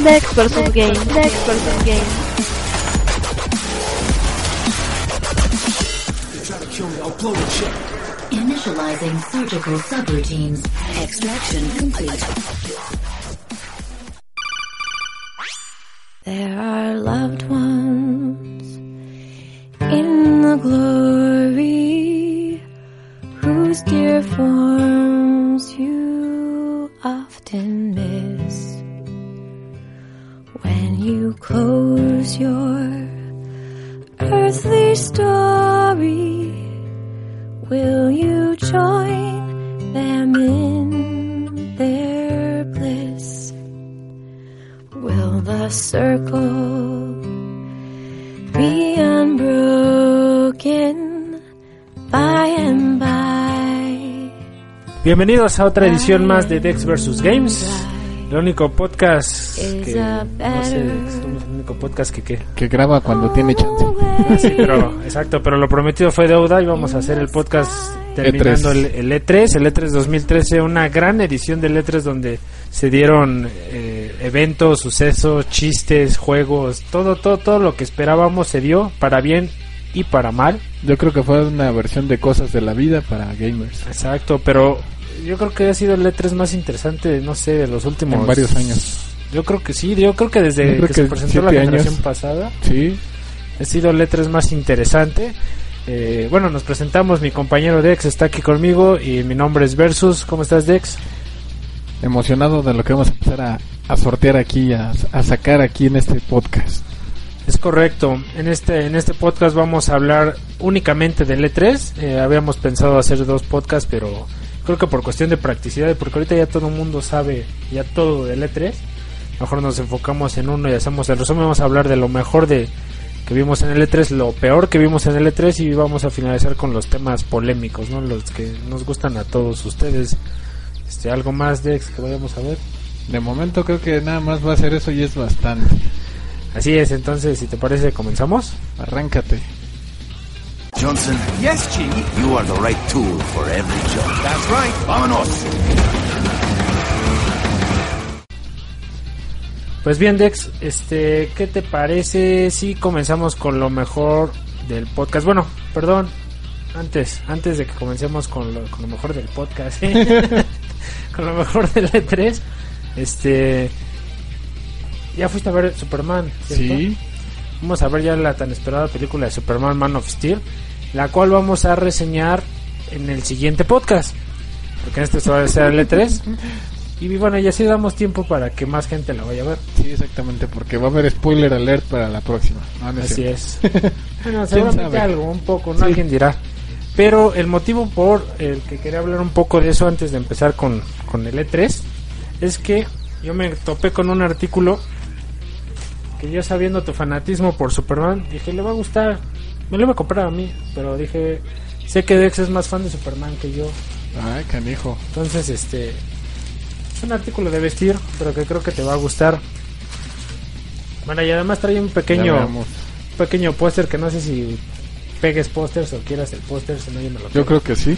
Next person game. Next person game. Initializing surgical subroutines. Extraction complete. There are loved ones in the glory whose dear form Bienvenidos a otra edición más de Dex vs Games, el único podcast que no sé, somos el único podcast que que que graba cuando tiene chance. Ah, sí, pero exacto, pero lo prometido fue deuda y vamos a hacer el podcast terminando el, E3. el E3, el E3 2013, una gran edición del E3 donde se dieron eh, eventos, sucesos, chistes, juegos, todo, todo, todo lo que esperábamos se dio para bien y para mal. Yo creo que fue una versión de cosas de la vida para gamers. Exacto, pero yo creo que ha sido el E3 más interesante, no sé, de los últimos en varios años. Yo creo que sí, yo creo que desde creo que, se presentó la generación años. pasada Sí, ha sido el E3 más interesante. Eh, bueno, nos presentamos, mi compañero Dex está aquí conmigo y mi nombre es Versus. ¿Cómo estás, Dex? emocionado de lo que vamos a empezar a, a sortear aquí, a, a sacar aquí en este podcast. Es correcto. En este en este podcast vamos a hablar únicamente del E3. Eh, habíamos pensado hacer dos podcasts, pero creo que por cuestión de practicidad porque ahorita ya todo el mundo sabe ya todo del E3, mejor nos enfocamos en uno y hacemos el resumen. Vamos a hablar de lo mejor de que vimos en el E3, lo peor que vimos en el E3 y vamos a finalizar con los temas polémicos, ¿no? Los que nos gustan a todos ustedes. Este, algo más Dex que vayamos a ver. De momento creo que nada más va a ser eso y es bastante. Así es, entonces si te parece comenzamos. Arráncate. Johnson. Yes, Chief. You are the right tool for every job. That's right. Vámonos. Pues bien, Dex, este, ¿qué te parece si comenzamos con lo mejor del podcast? Bueno, perdón, antes, antes de que comencemos con lo, con lo mejor del podcast, ¿eh? con lo mejor del E3, este, ya fuiste a ver Superman, ¿cierto? Sí, Vamos a ver ya la tan esperada película de Superman Man of Steel, la cual vamos a reseñar en el siguiente podcast, porque en este se va a ser el E3. Y bueno, y así damos tiempo para que más gente la vaya a ver. sí, exactamente, porque va a haber spoiler alert para la próxima. No, no es Así es. Bueno, seguramente algo, un poco, ¿no? Sí. Alguien dirá. Pero el motivo por el que quería hablar un poco de eso antes de empezar con, con el E3 es que yo me topé con un artículo que yo sabiendo tu fanatismo por Superman, dije, le va a gustar. Me lo iba a comprar a mí, pero dije, sé que Dex es más fan de Superman que yo. Ay, canijo. Entonces, este es un artículo de vestir, pero que creo que te va a gustar. Bueno, y además trae un pequeño veamos. pequeño póster que no sé si pegues pósters o quieras el póster, si no yo me lo Yo creo que sí.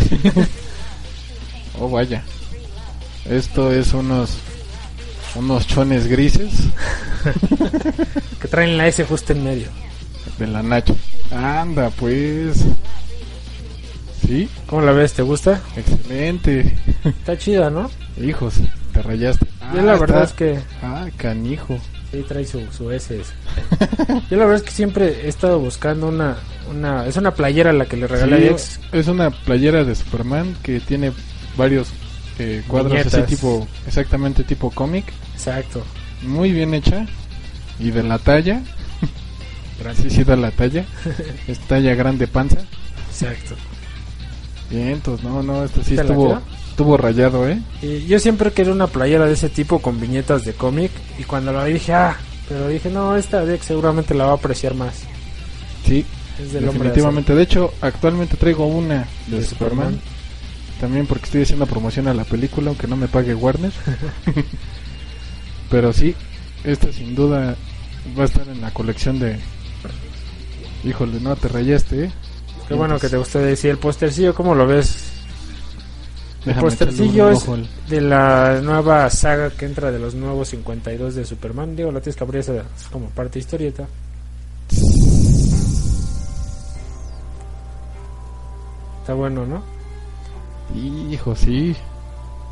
oh, vaya. Esto es unos unos chones grises que traen la S justo en medio. De la Nacho. Anda, pues. Sí, ¿Cómo la ves? ¿Te gusta? excelente. Está chida, ¿no? Hijos, te rayaste. Yo la Ah, verdad es que Ah, canijo. sí trae su, su S. Yo la verdad es que siempre he estado buscando una una es una playera la que le regalé Sí, a Dex. es una playera de Superman que tiene varios eh, cuadros así tipo, exactamente tipo cómic. Exacto. Muy bien hecha. Y de la talla. Gracias, sí, da la talla. es talla grande panza. Exacto. Bien, entonces, no, no, esto sí ¿Te la estuvo, estuvo rayado, ¿eh? Y yo siempre quería una playera de ese tipo con viñetas de cómic y cuando la vi dije, "Ah, pero dije, no, esta Dex seguramente la va a apreciar más." Sí, Es del de definitivamente. De hecho, actualmente traigo una de, De Superman. Superman. También porque estoy haciendo promoción a la película, aunque no me pague Warner. Pero sí, esta sin duda va a estar en la colección de... Híjole, no te rayaste, ¿eh? Qué bueno que te guste decir el póster, sí, ¿o cómo lo ves? El postercillo es de la nueva saga que entra de los nuevos 52 de Superman. Digo, la tienes que abrir esa es como parte historieta. Está bueno, ¿no? Hijo, sí.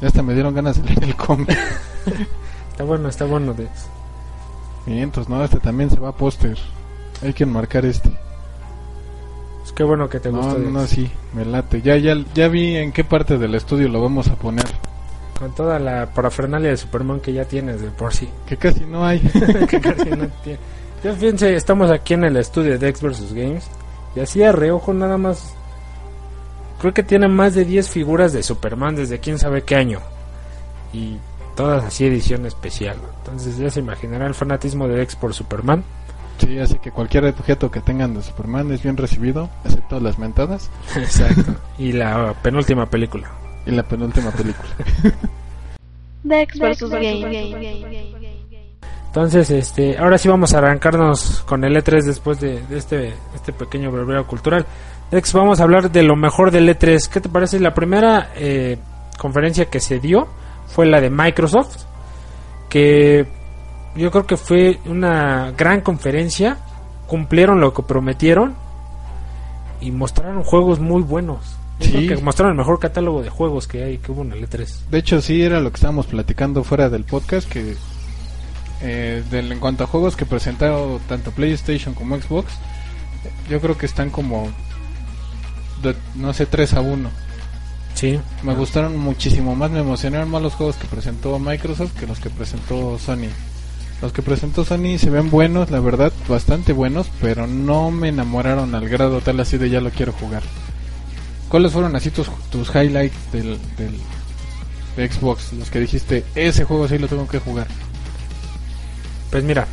Ya hasta me dieron ganas de leer el cómic. Está bueno, está bueno. De... Mientras, no, este también se va a póster. Hay que enmarcar este. Qué bueno que te No, gustó. no, no, sí, me late. Ya, ya, ya vi en qué parte del estudio lo vamos a poner. Con toda la parafernalia de Superman que ya tienes de por sí. Que casi no hay. que casi no tiene. Yo fíjense, estamos aquí en el estudio de X vs Games. Y así a reojo nada más. Creo que tiene más de 10 figuras de Superman desde quién sabe qué año. Y todas así edición especial. Entonces ya se imaginará el fanatismo de X por Superman. Sí, así que cualquier objeto que tengan de Superman es bien recibido, excepto las mentadas Exacto. y la penúltima película. y la penúltima película. Dex Games. Entonces, este, ahora sí vamos a arrancarnos con el E3 después de, de este, este pequeño breveo cultural. Dex, vamos a hablar de lo mejor del E3. ¿Qué te parece? La primera eh, conferencia que se dio fue la de Microsoft, que yo creo que fue una gran conferencia. Cumplieron lo que prometieron y mostraron juegos muy buenos. Yo Sí. creo que mostraron el mejor catálogo de juegos que hay que hubo en el E E3. De hecho, sí, era lo que estábamos platicando fuera del podcast, que eh, del- en cuanto a juegos que presentaron tanto PlayStation como Xbox, yo creo que están como, de- no sé, 3 a 1. Sí. Me gustaron muchísimo más, me emocionaron más los juegos que presentó Microsoft que los que presentó Sony. Los que presentó Sony se ven buenos, la verdad, bastante buenos, pero no me enamoraron al grado tal así de ya lo quiero jugar. ¿Cuáles fueron así tus, tus highlights del, del de Xbox? Los que dijiste, ese juego sí lo tengo que jugar. Pues mira,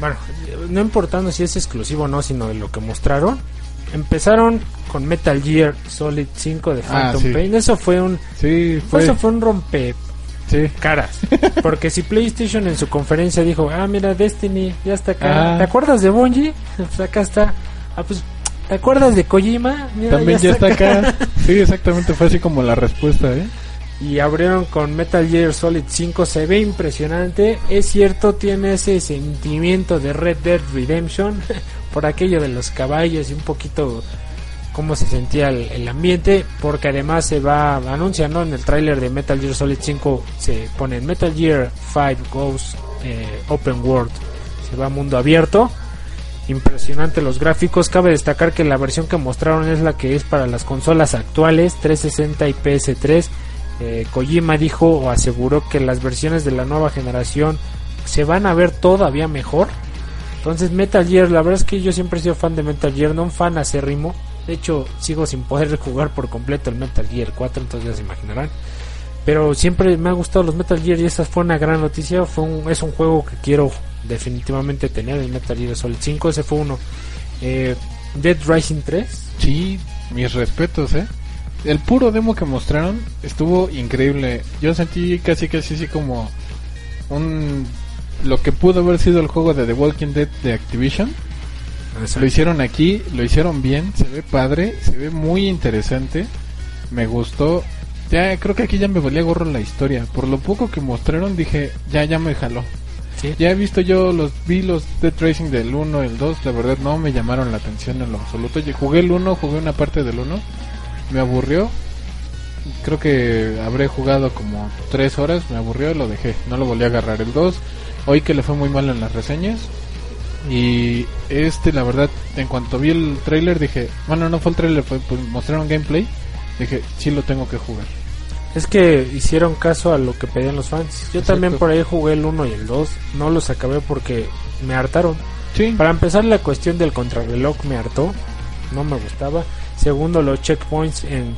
bueno, no importando si es exclusivo o no, sino de lo que mostraron. Empezaron con Metal Gear Solid 5 de Ah, Phantom sí. Pain. Eso fue un, Sí, fue. eso fue un rompe Sí. caras. Porque si PlayStation en su conferencia dijo, ah, mira, Destiny ya está acá. Ah. ¿Te acuerdas de Bungie? Pues acá está. Ah, pues, ¿te acuerdas de Kojima? Mira, También ya está acá. Sí, exactamente, fue así como la respuesta, ¿eh? y abrieron con Metal Gear Solid 5 se ve impresionante es cierto tiene ese sentimiento de Red Dead Redemption por aquello de los caballos y un poquito cómo se sentía el, ambiente porque además se va anuncia ¿no? en el tráiler de Metal Gear Solid 5 se pone Metal Gear 5 Goes eh, Open World se va mundo abierto impresionante los gráficos cabe destacar que la versión que mostraron es la que es para las consolas actuales 360 y PS3 eh, Kojima dijo o aseguró que las versiones de la nueva generación se van a ver todavía mejor. Entonces Metal Gear, la verdad es que yo siempre he sido fan de Metal Gear, no un fan acérrimo. De hecho, sigo sin poder jugar por completo el Metal Gear 4, entonces ya se imaginarán. Pero siempre me ha gustado los Metal Gear y esa fue una gran noticia. Fue un, es un juego que quiero definitivamente tener, el Metal Gear Solid 5, ese fue uno. Eh, Dead Rising 3, Sí, mis respetos, ¿eh? El puro demo que mostraron estuvo increíble. Yo sentí casi casi así como un lo que pudo haber sido el juego de The Walking Dead de Activision. Lo hicieron aquí, lo hicieron bien, se ve padre, se ve muy interesante. Me gustó. Ya creo que aquí ya me valía gorro la historia. Por lo poco que mostraron dije, ya ya me jaló. Sí. Ya he visto yo los vi los Dead Racing del 1 el 2, la verdad no me llamaron la atención en lo absoluto. Yo jugué el 1, jugué una parte del 1, me aburrió. Creo que habré jugado como 3 horas, me aburrió y lo dejé. No lo volví a agarrar el 2. Hoy que le fue muy mal en las reseñas. Y este, la verdad, en cuanto vi el trailer dije, bueno, no fue el trailer, fue, pues, mostraron gameplay. Dije, sí lo tengo que jugar. Es que hicieron caso a lo que pedían los fans. Yo Exacto. también por ahí jugué el 1 y el 2. No los acabé porque me hartaron. Sí, Para empezar, la cuestión del contrarreloj me hartó. No me gustaba. Segundo, los checkpoints en,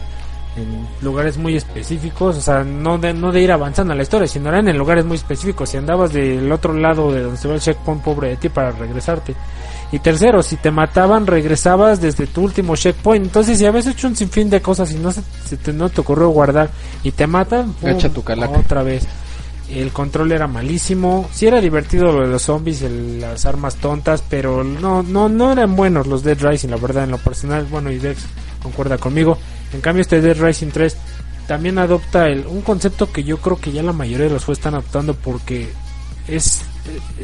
en lugares muy específicos. O sea, no de, no de ir avanzando a la historia, sino eran en lugares muy específicos. Si andabas del otro lado de donde se ve el checkpoint, pobre de ti para regresarte. Y tercero, si te mataban, regresabas desde tu último checkpoint. Entonces, si habías hecho un sinfín de cosas y no se, se te, no te ocurrió guardar y te matan, tu calaca. otra vez. El control era malísimo. Sí era divertido lo de los zombies, el- las armas tontas, pero no, no, no eran buenos los Dead Rising, la verdad, en lo personal. Bueno, y Dex concuerda conmigo. En cambio, este Dead Rising 3 también adopta el, un concepto que yo creo que ya la mayoría de los juegos están adoptando porque es,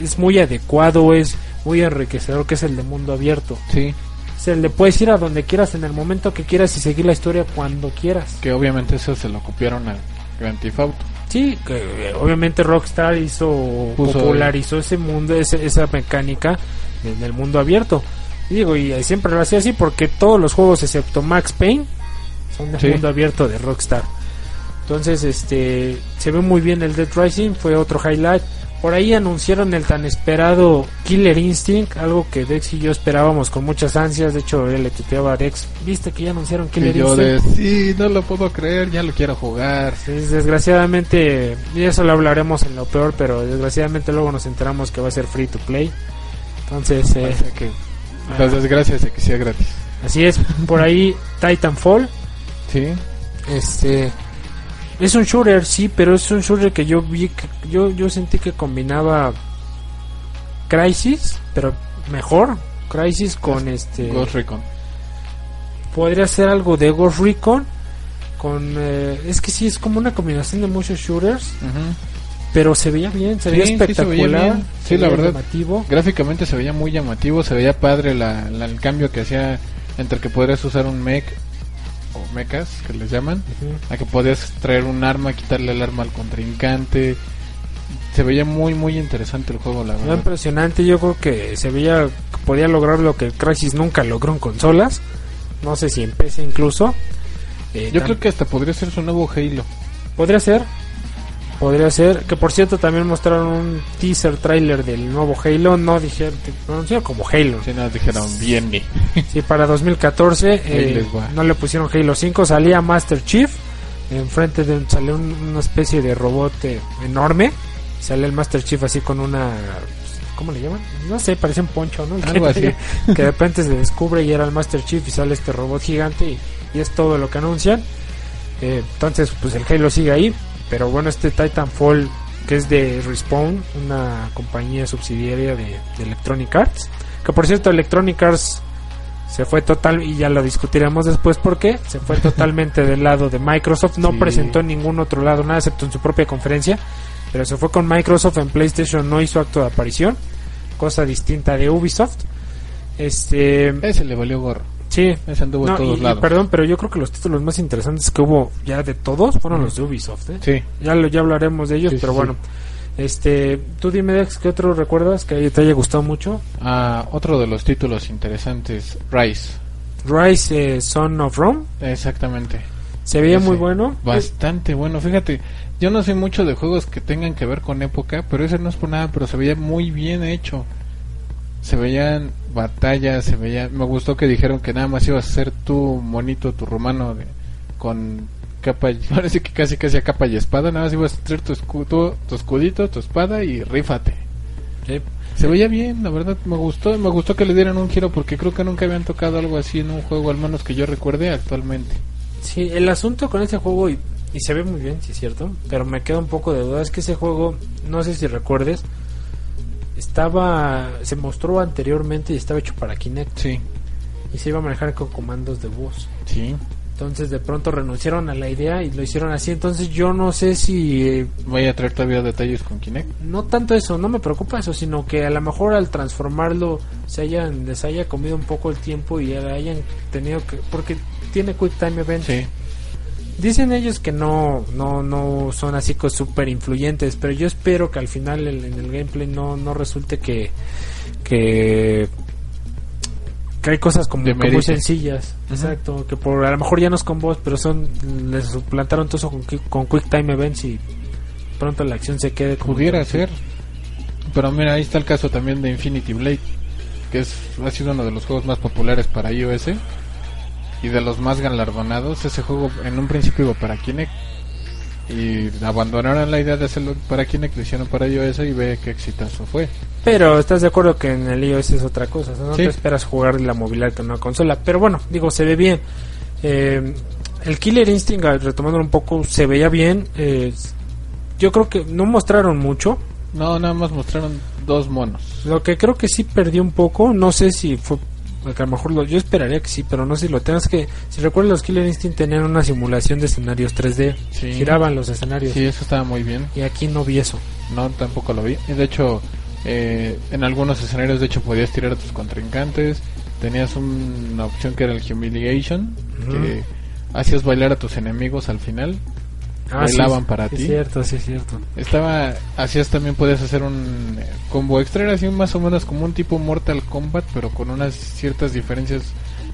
es muy adecuado, es muy enriquecedor, que es el de mundo abierto. Sí, Se le puedes ir a donde quieras, en el momento que quieras y seguir la historia cuando quieras. que obviamente eso se lo copiaron al Grand Theft Auto. Sí, que eh, obviamente Rockstar hizo Puso- popularizó ese mundo, ese- esa mecánica en el mundo abierto. Y digo, y siempre lo hacía así porque todos los juegos excepto Max Payne son de Sí. mundo abierto de Rockstar. Entonces, este, se ve muy bien el Dead Rising, fue otro highlight. Por ahí anunciaron el tan esperado Killer Instinct, algo que Dex y yo esperábamos con muchas ansias. De hecho, él le tuteaba a Dex, ¿viste que ya anunciaron Killer Y yo Instinct? de, sí, no lo puedo creer, ya lo quiero jugar. Sí, desgraciadamente, y eso lo hablaremos en lo peor, pero desgraciadamente luego nos enteramos que va a ser free to play. Entonces, eh, que las desgracias de que sea gratis. así es. Por ahí, Titanfall, Sí, este, es un shooter, sí, pero es un shooter que yo vi, que, yo, yo sentí que combinaba Crisis, pero mejor. Crisis con este, Ghost Recon. podría ser algo de Ghost Recon. Con, eh, es que sí, es como una combinación de muchos shooters. Pero se veía bien, se Sí, veía sí se veía espectacular. se la verdad. llamativo. Gráficamente se veía muy llamativo, se veía padre la, la- el cambio que hacía entre que podrías usar un mech o mechas, que les llaman, a que podías traer un arma, quitarle el arma al contrincante. Se veía muy, muy interesante el juego, la Era verdad. impresionante, yo creo que se veía que podía lograr lo que Crisis nunca logró en consolas. No sé si en PC incluso. Eh, Yo creo que hasta podría ser su nuevo Halo. Podría ser. Podría ser. Que por cierto también mostraron un teaser trailer del nuevo Halo. No dijeron, anunciaron como Halo. Si no, dijeron, viene. Sí, para 2014 eh, no le pusieron Halo 5, salía Master Chief, enfrente de un- salió un- una especie de robot eh, enorme, sale el Master Chief así con una ¿cómo le llaman? No sé, parecía un poncho, ¿no? Algo así. que de repente se descubre y era el Master Chief y sale este robot gigante y, y es todo lo que anuncian. Eh, entonces, pues el Halo sigue ahí, pero bueno, este Titanfall que es de Respawn, una compañía subsidiaria de, de Electronic Arts, que por cierto Electronic Arts se fue total y ya lo discutiremos después porque se fue totalmente del lado de Microsoft, no Sí. presentó en ningún otro lado nada excepto en su propia conferencia, pero se fue con Microsoft en PlayStation, no hizo acto de aparición, cosa distinta de Ubisoft. Este, Ese le valió gorro. Sí, Ese anduvo no, en todos y- y lados. perdón, pero yo creo que los títulos más interesantes que hubo ya de todos fueron los de Ubisoft, ¿eh? Sí. Ya lo ya hablaremos de ellos, sí, pero sí. bueno. Este, tú dime Dex, ¿qué otro recuerdas que te haya gustado mucho? Ah, otro de los títulos interesantes, Rise. Rise eh, Son of Rome, Exactamente. se veía Ese. muy bueno. Bastante bueno. Fíjate, yo no sé mucho de juegos que tengan que ver con época, pero ese no es por nada, pero se veía muy bien hecho. Se veían batallas, se veía... Me gustó que dijeron que nada más ibas a ser tu monito, tu romano, de, con capa, y- parece que casi casi a capa y espada, nada más ibas a traer tu, escudo, tu escudito, tu espada y rífate. Sí. Se veía bien, la verdad me gustó, me gustó que le dieran un giro porque creo que nunca habían tocado algo así en un juego, al menos que yo recuerde actualmente. Sí, el asunto con ese juego, y, y se ve muy bien, sí es cierto, pero me queda un poco de duda, es que ese juego, no sé si recuerdes, estaba, se mostró anteriormente y estaba hecho para Kinect Sí, y se iba a manejar con comandos de voz. sí. Entonces de pronto renunciaron a la idea y lo hicieron así, entonces yo no sé si... eh, Voy a traer todavía detalles con Kinect. no tanto eso, no me preocupa eso, sino que a lo mejor al transformarlo se hayan, les haya comido un poco el tiempo y hayan tenido que... Porque tiene Quick Time Event. Sí, Dicen ellos que no, no, no son así súper influyentes, pero yo espero que al final el- en el gameplay no, no resulte que, que, que hay cosas como que muy sencillas, exacto, que por a lo mejor ya no es con voz, pero son, les suplantaron todo eso con, con Quick Time Events y pronto la acción se quede como pudiera ser. Pero mira, ahí está el caso también de Infinity Blade, que es ha sido uno de los juegos más populares para iOS y de los más galardonados. Ese juego en un principio iba para Kinect y abandonaron la idea de hacerlo para Kinect, lo hicieron para iOS y ve qué exitoso fue. Pero estás de acuerdo que en el iOS es otra cosa, no Sí. te esperas jugar la movilidad con una consola. Pero bueno, digo, se ve bien. Eh, el Killer Instinct, retomando un poco, se veía bien. eh, yo creo que no mostraron mucho. No, nada más mostraron dos monos. Lo que creo que sí perdió un poco, no sé si fue Porque a lo mejor lo, yo esperaría que sí, pero no si lo tengas que... Si recuerdas, los Killer Instinct tenían una simulación de escenarios 3D. Sí. Giraban los escenarios. Sí, eso estaba muy bien. Y aquí no vi eso. No, tampoco lo vi. Y de hecho, eh, en algunos escenarios, de hecho, podías tirar a tus contrincantes. Tenías un- una opción que era el Humiliation, que hacías bailar a tus enemigos al final. Bailaban sí, para sí, ti. Es cierto, sí, es cierto. Estaba, hacías también podías hacer un eh, combo extra, era así más o menos como un tipo Mortal Kombat, pero con unas ciertas diferencias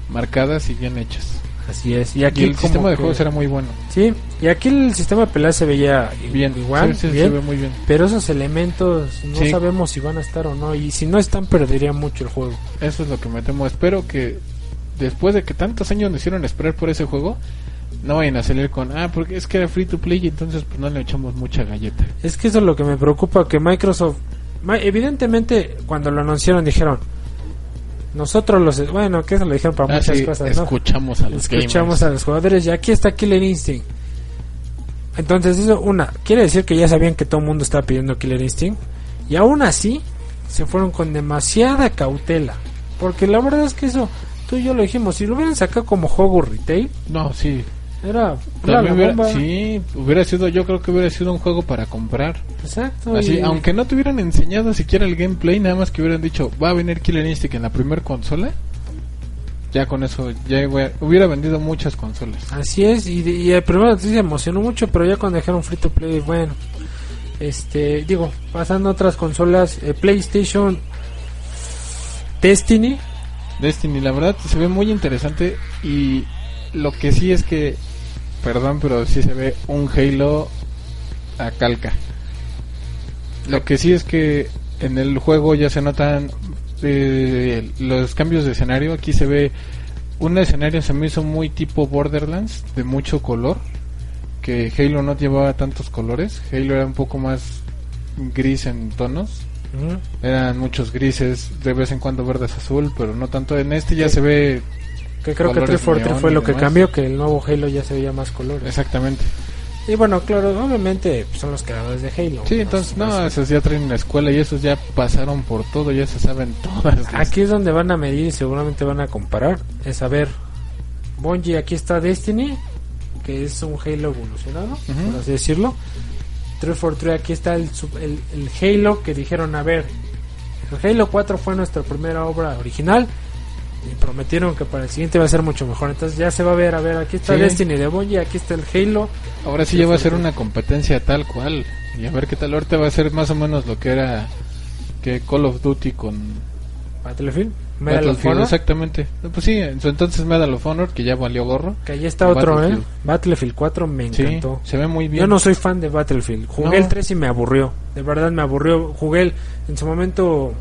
marcadas y bien hechas. Así es. Y Y aquí el sistema de que- juegos era muy bueno. Sí, y aquí el sistema de pelea se veía Bien, igual, sí, sí, bien, se ve muy bien. pero esos elementos no Sí. sabemos si van a estar o no. Y si no están, perdería mucho el juego. Eso es lo que me temo. Espero que después de que tantos años nos hicieron esperar por ese juego, no vayan a salir con, ah, porque es que era free to play y entonces pues no le echamos mucha galleta. Es que eso es lo que me preocupa, que Microsoft, evidentemente cuando lo anunciaron dijeron, nosotros los, bueno, que eso lo dijeron para Ah, muchas sí, cosas, ¿no? escuchamos a los Escuchamos gamers. a los jugadores y aquí está Killer Instinct. Entonces eso, una, quiere decir que ya sabían que todo el mundo estaba pidiendo Killer Instinct y aún así se fueron con demasiada cautela. Porque la verdad es que eso, tú y yo lo dijimos, si lo hubieran sacado como juego retail, No, sí. Era la hubiera, bomba. sí, hubiera sido, yo creo que hubiera sido un juego para comprar. Exacto. Así, y- aunque no te hubieran enseñado siquiera el gameplay, nada más que hubieran dicho, va a venir Killer Instinct en la primer consola. Ya con eso, ya hubie- hubiera vendido muchas consolas. Así es, y, y el primero sí se emocionó mucho, pero ya cuando dejaron free to play, bueno, este, digo, pasando a otras consolas, eh, PlayStation, Destiny, Destiny, la verdad se ve muy interesante y lo que sí es que, perdón, pero sí se ve un Halo a calca. Lo que sí es que en el juego ya se notan eh, los cambios de escenario. Aquí se ve un escenario se me hizo muy tipo Borderlands, de mucho color, que Halo no llevaba tantos colores. Halo era un poco más gris en tonos. Eran muchos grises, de vez en cuando verdes azul, pero no tanto. En este ya se ve que creo que Colores 343 neón fue lo que cambió, que el nuevo Halo ya se veía más colores. exactamente. Y bueno, claro, obviamente pues, son los creadores de Halo. Sí, entonces, no, Pues, esos ya traen la escuela y esos ya pasaron por todo, ya se saben todas. las- Aquí es donde van a medir y seguramente van a comparar. Es a ver, Bungie, aquí está Destiny, que es un Halo evolucionado, por así decirlo. 343, aquí está el, el, el Halo que dijeron, a ver, el Halo 4 fue nuestra primera obra original y prometieron que para el siguiente va a ser mucho mejor. Entonces ya se va a ver, a ver, aquí está Sí. Destiny de Bungie, aquí está el Halo. Ahora sí ya va a ser una competencia tal cual. Y a ver qué tal. Ahorita va a ser más o menos lo que era que Call of Duty con Battlefield, Medal of Battlefield. Honor, Exactamente. Pues sí, en su entonces Medal of Honor, que ya valió gorro. que ahí está otro, Battlefield. ¿eh? Battlefield 4 me Sí, encantó. se ve muy bien. Yo no soy fan de Battlefield. Jugué No. el 3 y me aburrió. De verdad me aburrió. Jugué el, en su momento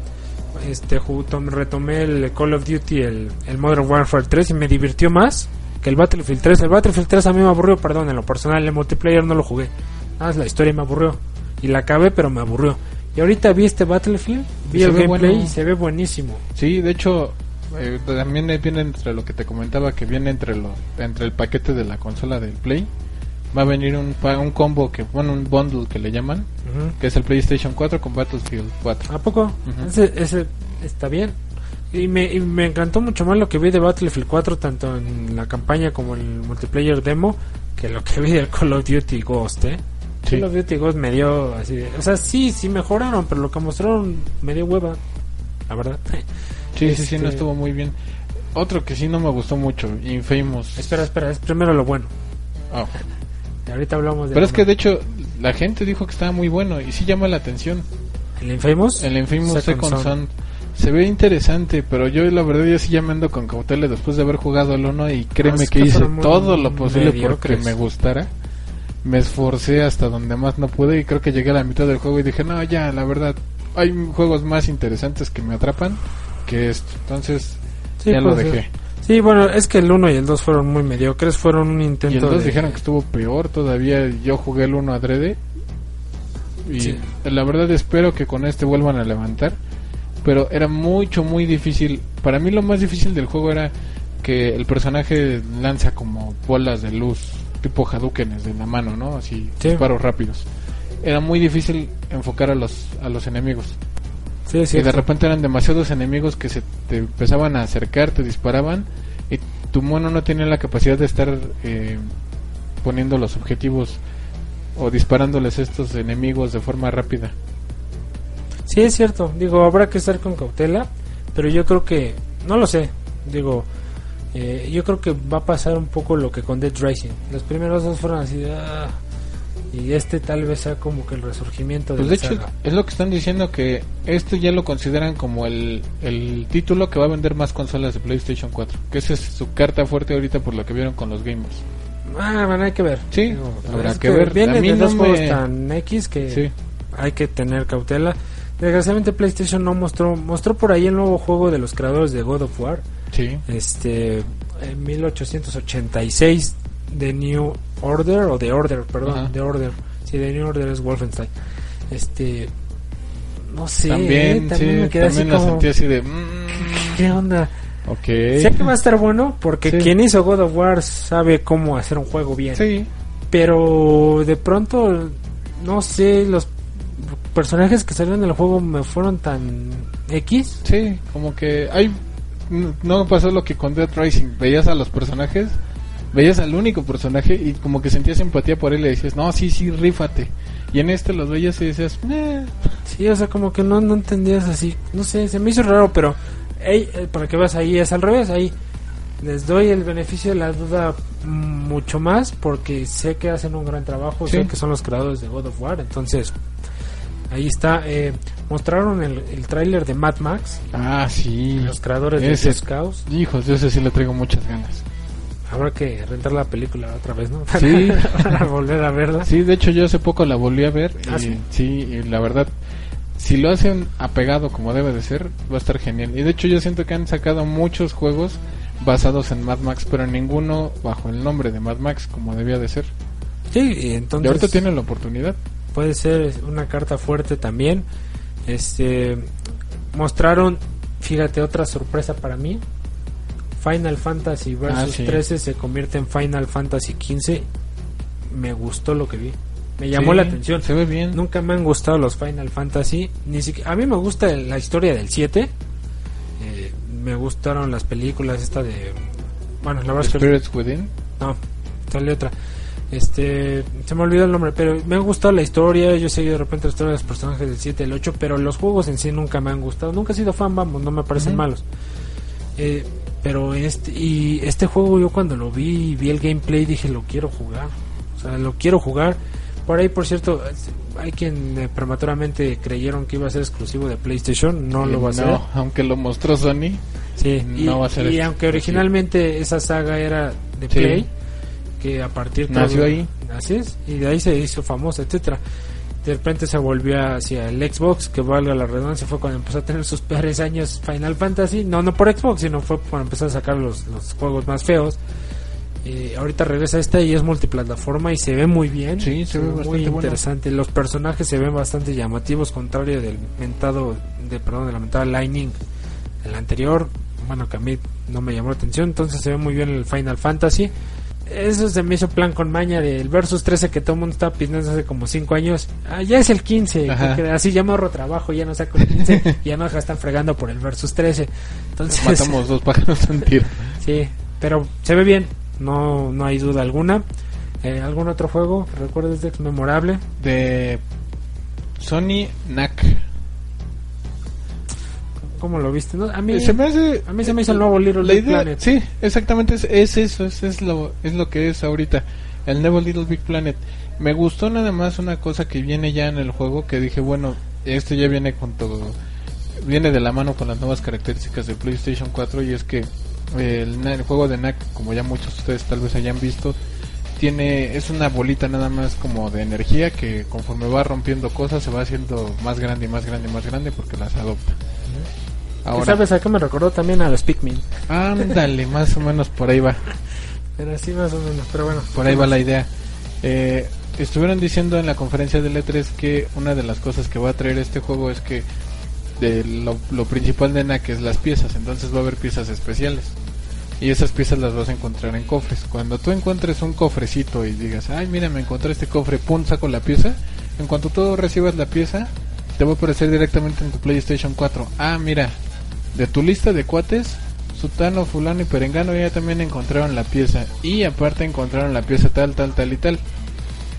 este retomé el Call of Duty, el, el Modern Warfare 3 y me divirtió más que el Battlefield 3. El Battlefield 3 a mí me aburrió, perdón, en lo personal, el multiplayer no lo jugué. Nada más la historia me aburrió. Y la acabé, pero me aburrió. Y ahorita vi este Battlefield, vi Y el gameplay bueno. y se ve buenísimo. Sí, de hecho, eh, también viene entre lo que te comentaba, que viene entre lo, entre el paquete de la consola del Play. Va a venir un, un combo, que bueno, un bundle que le llaman, Ujú. que es el PlayStation 4 con Battlefield 4. ¿A poco? Ujú. ese, ese está bien. Y me, y me encantó mucho más lo que vi de Battlefield 4, tanto en la campaña como en el multiplayer demo, que lo que vi del Call of Duty Ghost, ¿eh? Sí. Call of Duty Ghost me dio así de- O sea, sí, sí mejoraron, pero lo que mostraron me dio hueva, la verdad. Sí, sí, sí, no Este- estuvo muy bien. Otro que sí no me gustó mucho, Infamous. espera, espera, es primero lo bueno. Oh. Ahorita hablamos de... Pero es que de hecho, la gente dijo que estaba muy bueno y sí llama la atención. ¿El Infamous? El Infamous Second Second, Son. Se ve interesante, pero yo la verdad ya sí ya me ando con cautela después de haber jugado el 1 y créeme es que, que hice todo lo posible porque me gustara. Me esforcé hasta donde más no pude y creo que llegué a la mitad del juego y dije, no, ya, la verdad, hay juegos más interesantes que me atrapan que esto. Entonces, Sí, ya lo dejé. Sí, bueno, es que el 1 y el 2 fueron muy mediocres, fueron un Y intento el 2 de- dijeron que estuvo peor todavía. Yo jugué el 1 adrede. Y Sí. la verdad espero que con este vuelvan a levantar. Pero era mucho, muy difícil. Para mí lo más difícil del juego era que el personaje lanza como bolas de luz, tipo Hadoukenes de la mano, ¿no? Así, Sí. disparos rápidos. Era muy difícil enfocar a los, a los enemigos. Sí, y de repente eran demasiados enemigos que se te empezaban a acercar, te disparaban y tu mono no tenía la capacidad de estar eh, poniendo los objetivos o disparándoles a estos enemigos de forma rápida. Sí, es cierto. Digo, habrá que estar con cautela, pero yo creo que, no lo sé. Digo, eh, yo creo que va a pasar un poco lo que con Dead Racing. Los primeros dos fueron así, "Ah", y este tal vez sea como que el resurgimiento de Pues de hecho saga. es lo que están diciendo que esto ya lo consideran como el, el título que va a vender más consolas de PlayStation 4, que esa es su carta fuerte ahorita por lo que vieron con los gamers. Ah, bueno, hay que ver. Sí, habrá es que ver. Viene A mí de no dos juegos tan X que Sí. hay que tener cautela. Desgraciadamente PlayStation no mostró mostró por ahí el nuevo juego de los creadores de God of War, Sí. este en 1886 de New Order o de Order, perdón, Ajá. de Order. Sí, de New Order es Wolfenstein. Este no sé, también, también sí, me quedé también así la como sentí así de... mm, ¿qué onda? ok. Sé que va a estar bueno porque Sí. quien hizo God of War sabe cómo hacer un juego bien. Sí, pero de pronto no sé los personajes que salieron del juego me fueron tan X sí, como que hay... No pasó lo que con Dead Rising, veías a los personajes, veías al único personaje y como que sentías empatía por él y le decías, no, sí, sí, rífate. Y en este los veías y decías, sí o sea como que no no entendías así no sé se me hizo raro pero ey, eh, para que veas ahí es al revés ahí les doy el beneficio de la duda mucho más porque sé que hacen un gran trabajo Sí. sé que son los creadores de God of War entonces ahí está eh, mostraron el, el tráiler de Mad Max Ah, sí. los creadores de Ese- Just Cause Hijos, yo ese sí le traigo muchas ganas. Habrá que rentar la película otra vez, ¿no? Sí. Para volver a verla. Sí, de hecho yo hace poco la volví a ver Ah, y ¿sí? sí, y la verdad, si lo hacen apegado como debe de ser, va a estar genial. Y de hecho yo siento que han sacado muchos juegos basados en Mad Max, pero ninguno bajo el nombre de Mad Max como debía de ser. Sí, y Y entonces ahorita tienen la oportunidad. puede ser una carta fuerte también. Este mostraron, fíjate, otra sorpresa para mí. Final Fantasy Versus Ah, sí. 13 se convierte en Final Fantasy 15. Me gustó lo que vi. Me llamó Sí, la atención. Se ve bien. Nunca me han gustado los Final Fantasy. Ni siquiera, a mí me gusta la historia del 7. Eh, me gustaron las películas esta de... Bueno, la verdad es que... Spirits Within. No, sale otra. Este, se me olvidó el nombre, pero me ha gustado la historia. Yo sé de repente la historia de los personajes del 7 y el 8, pero los juegos en sí nunca me han gustado. Nunca he sido fan, vamos, no me parecen malos. Eh, pero este, y este juego yo cuando lo vi, vi el gameplay, dije, lo quiero jugar. O sea, lo quiero jugar. Por ahí, por cierto, hay quien eh, prematuramente creyeron que iba a ser exclusivo de PlayStation. No lo va a ser. No, aunque lo mostró Sony. Sí, No y, va a ser y aunque originalmente esa saga era de Sí. Play, que a partir Nació todo- ahí. Así es, y de ahí se hizo famosa, etcétera. De repente se volvió hacia el Xbox, que valga la redundancia, fue cuando empezó a tener sus peores años Final Fantasy. No, no por Xbox, sino fue cuando empezó a sacar los, los juegos más feos. Eh, ahorita regresa esta y es multiplataforma y se ve muy bien. Sí, se ve muy bastante bueno. interesante. Los personajes se ven bastante llamativos, contrario del mentado, de perdón, de la mentada Lightning, el anterior. Bueno, que a mí no me llamó la atención, entonces se ve muy bien el Final Fantasy. Eso se me hizo plan con maña del Versus 13 que todo el mundo estaba pidiendo hace como 5 años. Ah, ya es el 15. Ajá. que así ya me ahorro trabajo, ya no saco el 15. y ya no están fregando por el Versus 13. Entonces, Matamos dos pájaros de un tiro. Sí, pero se ve bien, no, no hay duda alguna. Eh, ¿Algún otro juego que recuerdes de memorable? De Sony NAC. ¿Cómo lo viste? No, a mí Se me hace a mí se me hizo el nuevo Little la Big idea, Planet. sí, exactamente es, es eso, es, es lo es lo que es ahorita el nuevo Little Big Planet. Me gustó nada más una cosa que viene ya en el juego que dije, bueno, esto ya viene con todo viene de la mano con las nuevas características de PlayStation 4 y es que el, na- el juego de NAC, como ya muchos de ustedes tal vez hayan visto, tiene es una bolita nada más como de energía que conforme va rompiendo cosas se va haciendo más grande y más grande y más grande porque las adopta. ¿Y ¿Sabes a qué me recordó también a los Pikmin? Ándale, más o menos por ahí va. Pero sí, más o menos. Pero bueno, Por ahí va la idea. Eh, estuvieron diciendo en la conferencia del E3 que una de las cosas que va a traer este juego es que de lo, lo principal de NAC es las piezas, entonces va a haber piezas especiales. Y esas piezas las vas a encontrar en cofres. Cuando tú encuentres un cofrecito y digas, ay, mira, me encontré este cofre, pum, saco la pieza. En cuanto tú recibas la pieza, te va a aparecer directamente en tu PlayStation 4. Ah, mira, de tu lista de cuates, Sutano, Fulano y Perengano ya también encontraron la pieza. Y aparte encontraron la pieza tal, tal, tal y tal.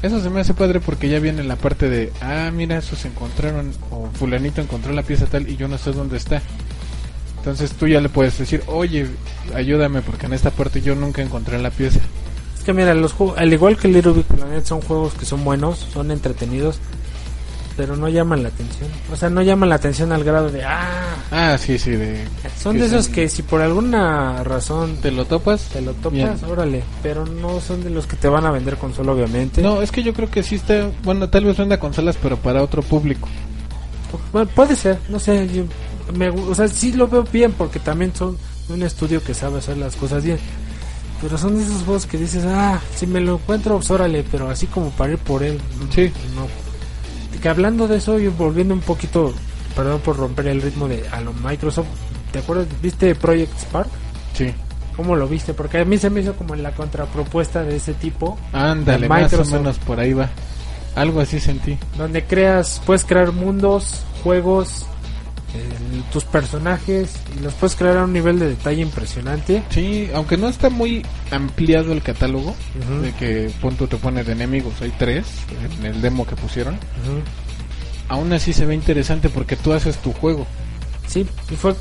Eso se me hace padre porque ya viene la parte de, ah, mira, esos encontraron, o fulanito encontró la pieza tal y yo no sé dónde está. Entonces tú ya le puedes decir, oye, ayúdame porque en esta parte yo nunca encontré la pieza. Es que mira, los juegos, al igual que Little Big Planet, son juegos que son buenos, son entretenidos, pero no llaman la atención. O sea, no llaman la atención al grado de, ah, Ah, sí, sí, de... son de esos son- que si por alguna razón ¿Te lo topas? te lo topas, Bien. órale, pero no son de los que te van a vender consola, obviamente. No, es que yo creo que sí está, bueno, tal vez venda consolas, pero para otro público. Bueno, puede ser, no sé, yo me, o sea, sí lo veo bien porque también son un estudio que sabe hacer las cosas bien. Pero son de esos juegos que dices, ah, si me lo encuentro, pues órale, pero así como para ir por él. Sí. No. Que hablando de eso y volviendo un poquito, perdón por romper el ritmo de a lo Microsoft, ¿te acuerdas? ¿Viste Project Spark? Sí. ¿Cómo lo viste? Porque a mí se me hizo como la contrapropuesta de ese tipo, Ándale, más o menos por ahí va. Algo así sentí. donde creas, puedes crear mundos, juegos, eh, tus personajes, y los puedes crear a un nivel de detalle impresionante. Sí, aunque no está muy ampliado el catálogo, de que punto te pone de enemigos, hay tres en el demo que pusieron. Aún así se ve interesante porque tú haces tu juego. Sí, y fue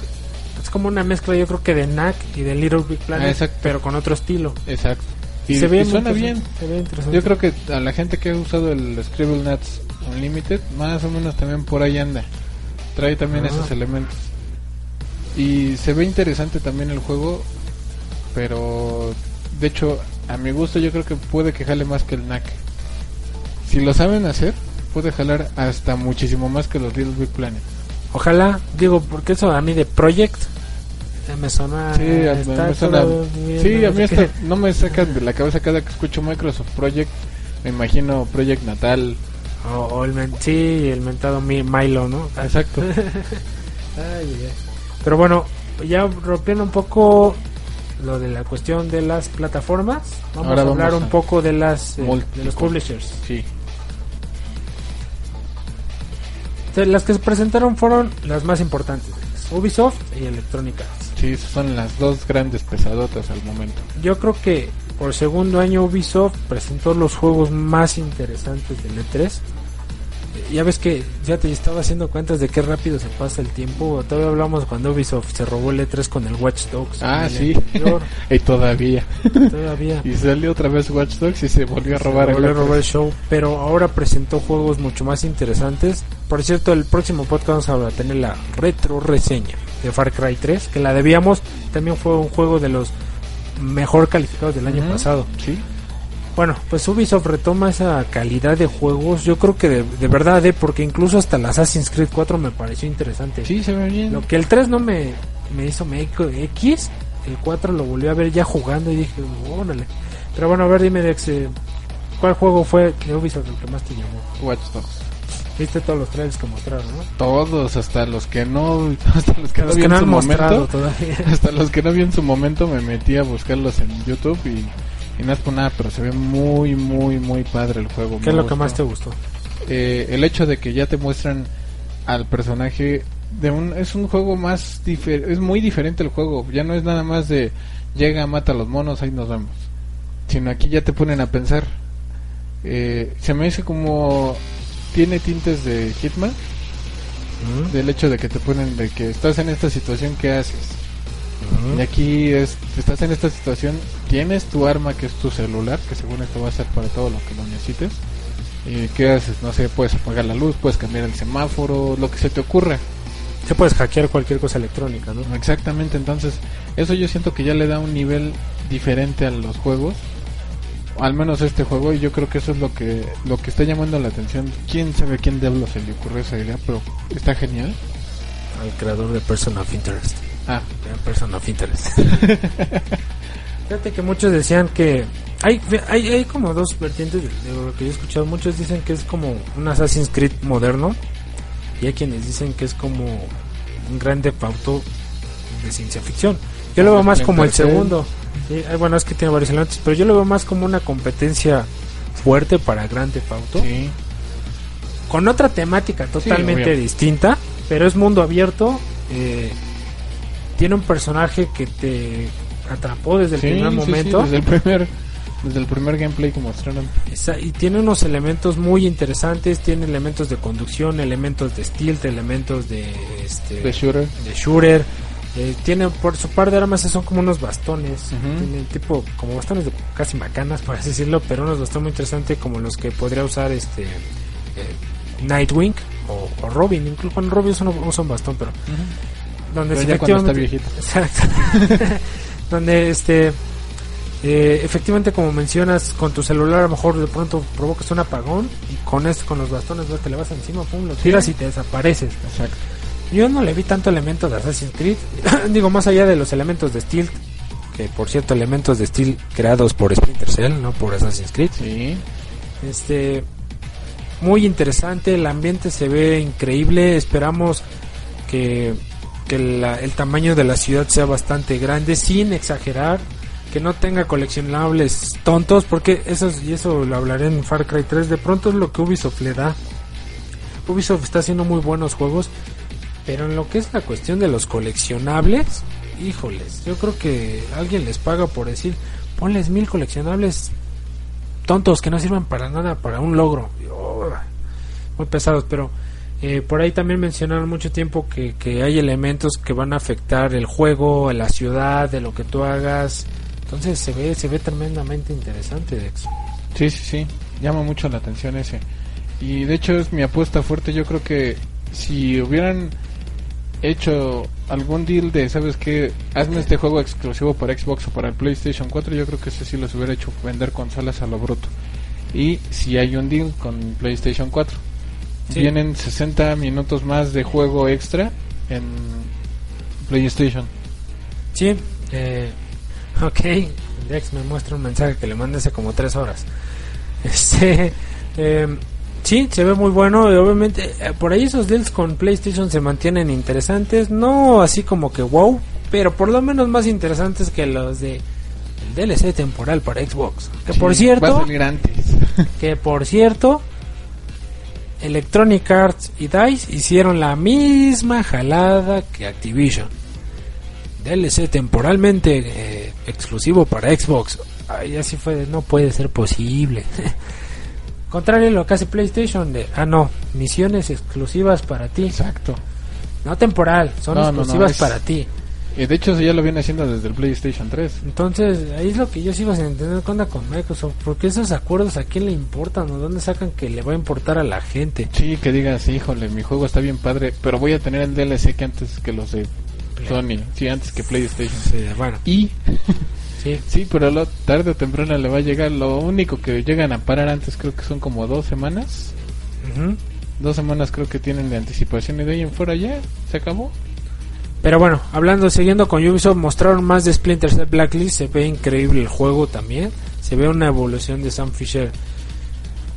es como una mezcla yo creo que de Knack y de Little Big Planet, Ah, pero con otro estilo. Exacto. Y, se ve y suena bien. Se ve interesante. Yo creo que a la gente que ha usado el Scribble Nuts Unlimited, más o menos también por ahí anda. Trae también Ah. esos elementos. Y se ve interesante también el juego, pero de hecho, a mi gusto yo creo que puede que jale más que el NAC. Si lo saben hacer, puede jalar hasta muchísimo más que los Little Big Planet. Ojalá, digo, porque eso a mí de Project eh, me suena. Sí, a, está me suena- todo bien, sí, no a mí qué. no me sacan de la cabeza cada que escucho Microsoft Project. Me imagino Project Natal. O, o el men- sí, el mentado Mi- Milo, ¿no? Exacto. Ay. Pero bueno, ya rompiendo un poco lo de la cuestión de las plataformas, vamos Ahora a hablar vamos un poco de las eh, de los publishers. Sí. Las que se presentaron fueron las más importantes, Ubisoft y Electronic Arts. Sí, son las dos grandes pesadotas al momento. Yo creo que por segundo año Ubisoft presentó los juegos más interesantes del E3. Eh, Ya ves que ya te estaba haciendo cuentas de qué rápido se pasa el tiempo. Todavía hablamos cuando Ubisoft se robó el E3 con el Watch Dogs. Ah, el sí. y todavía. Todavía. Y salió otra vez Watch Dogs y se volvió a robar Se el volvió a otro. robar el show, pero ahora presentó juegos mucho más interesantes. Por cierto, el próximo podcast vamos a tener la retro reseña de Far Cry 3, que la debíamos, también fue un juego de los mejor calificados del año Ujú. pasado. Sí. Bueno, pues Ubisoft retoma esa calidad de juegos, yo creo que de, de verdad, eh, porque incluso hasta el Assassin's Creed 4 me pareció interesante. Sí, se ve bien. Lo que el 3 no me, me hizo me X, el 4 lo volví a ver ya jugando y dije, órale. Pero bueno, a ver, dime Dex, eh, ¿cuál juego fue de Ubisoft el que más te llamó? Watch Dogs. Viste todos los trailers que mostraron, ¿no? Todos, hasta los que no, hasta los que Los no vi que en no su momento, todavía. hasta los que no vi en su momento me metí a buscarlos en YouTube y, y no es por nada, pero se ve muy, muy, muy padre el juego. ¿Qué me es lo que más te gustó? eh, el hecho de que ya te muestran al personaje de un es un juego más difer- es muy diferente el juego ya no es nada más de llega mata a los monos ahí nos vemos sino aquí ya te ponen a pensar Eh, se me dice como tiene tintes de Hitman del hecho de que te ponen de que estás en esta situación qué haces y aquí es estás en esta situación tienes tu arma que es tu celular que según esto va a ser para todo lo que lo necesites y qué haces no sé puedes apagar la luz puedes cambiar el semáforo lo que se te ocurra. Se puedes hackear cualquier cosa electrónica, ¿no? exactamente entonces eso yo siento que ya le da un nivel diferente a los juegos al menos este juego y yo creo que eso es lo que lo que está llamando la atención quién sabe a quién diablo se le ocurrió esa idea pero está genial Al creador de Person of Interest. ah Person of Interest. Fíjate que muchos decían que hay, hay, hay como dos vertientes de, de lo que yo he escuchado. Muchos dicen que es como un Assassin's Creed moderno y hay quienes dicen que es como un gran Theft Auto de ciencia ficción. Yo lo veo más como el segundo. Sí, eh, bueno, es que tiene varios elementos, pero yo lo veo más como una competencia fuerte para Grand Theft Auto. sí con otra temática totalmente distinta, pero es mundo abierto. eh, tiene un personaje que te atrapó desde el primer momento. desde el primer desde el primer gameplay que mostraron. Y tiene unos elementos muy interesantes, tiene elementos de conducción, elementos de stealth, elementos de este De shooter. de shooter. Eh, tiene por su par de armas son como unos bastones, tiene tipo como bastones de casi macanas por así decirlo, pero unos bastones muy interesantes como los que podría usar este eh, Nightwing o, o Robin, incluso bueno, Robin usa un, usa un bastón, pero donde Pero ya está efectivamente- viejito. Exacto. donde este eh, efectivamente como mencionas con tu celular a lo mejor de pronto provocas un apagón y con esto con los bastones ves, te le vas encima pum lo tiras y te desapareces Exacto. Yo no le vi tanto elemento de Assassin's Creed digo más allá de los elementos de Steel que por cierto elementos de Steel creados por Splinter Cell no por Assassin's Creed Sí. este muy interesante, el ambiente se ve increíble, esperamos que, que la- el tamaño de la ciudad sea bastante grande sin exagerar, que no tenga coleccionables tontos, porque eso es- y eso lo hablaré en Far Cry 3, de pronto es lo que Ubisoft le da. Ubisoft está haciendo muy buenos juegos, pero en lo que es la cuestión de los coleccionables, híjoles, yo creo que alguien les paga por decir, ponles mil coleccionables tontos que no sirven para nada, para un logro. Oh, muy pesados, pero eh, por ahí también mencionaron mucho tiempo que, que hay elementos que van a afectar el juego, la ciudad, de lo que tú hagas. Entonces se ve, se ve tremendamente interesante, Dex. Sí, sí, sí. Llama mucho la atención ese. Y de hecho es mi apuesta fuerte. Yo creo que si hubieran hecho algún deal de, ¿sabes qué? Hazme este juego exclusivo para Xbox o para el PlayStation 4, yo creo que ese sí los hubiera hecho vender consolas a lo bruto. Y si hay un deal con PlayStation 4, Sí. vienen 60 minutos más de juego extra en PlayStation. Sí, eh, ok. Dex me muestra un mensaje que le mandé hace como tres horas. Este, eh, sí, se ve muy bueno. Y obviamente, eh, por ahí esos deals con PlayStation se mantienen interesantes. No así como que wow, pero por lo menos más interesantes que los de el DLC temporal para Xbox. Que por Sí, Va a cierto, salir antes. que por cierto, Electronic Arts y DICE hicieron la misma jalada que Activision. DLC temporalmente eh, exclusivo para Xbox. Ay, así fue, no puede ser posible. Contrario a lo que hace PlayStation de, ah no, misiones exclusivas para ti. Exacto. No temporal, son No, no, no, exclusivas es- para ti. Y de hecho eso ya lo viene haciendo desde el PlayStation 3. Entonces, ahí es lo que yo sigo sin entender con con Microsoft. Porque esos acuerdos a quién le importan o dónde sacan que le va a importar a la gente. Sí, que digas, híjole, mi juego está bien padre, pero voy a tener el DLC que antes que los de Sony, sí, antes que PlayStation. Sí, bueno, Y, sí. sí, pero lo, tarde o temprano le va a llegar. Lo único que llegan a parar antes creo que son como dos semanas. Dos semanas creo que tienen de anticipación y de ahí en fuera ya se acabó. Pero bueno, hablando, siguiendo con Ubisoft, mostraron más de Splinter Cell Blacklist. Se ve increíble el juego también. Se ve una evolución de Sam Fisher.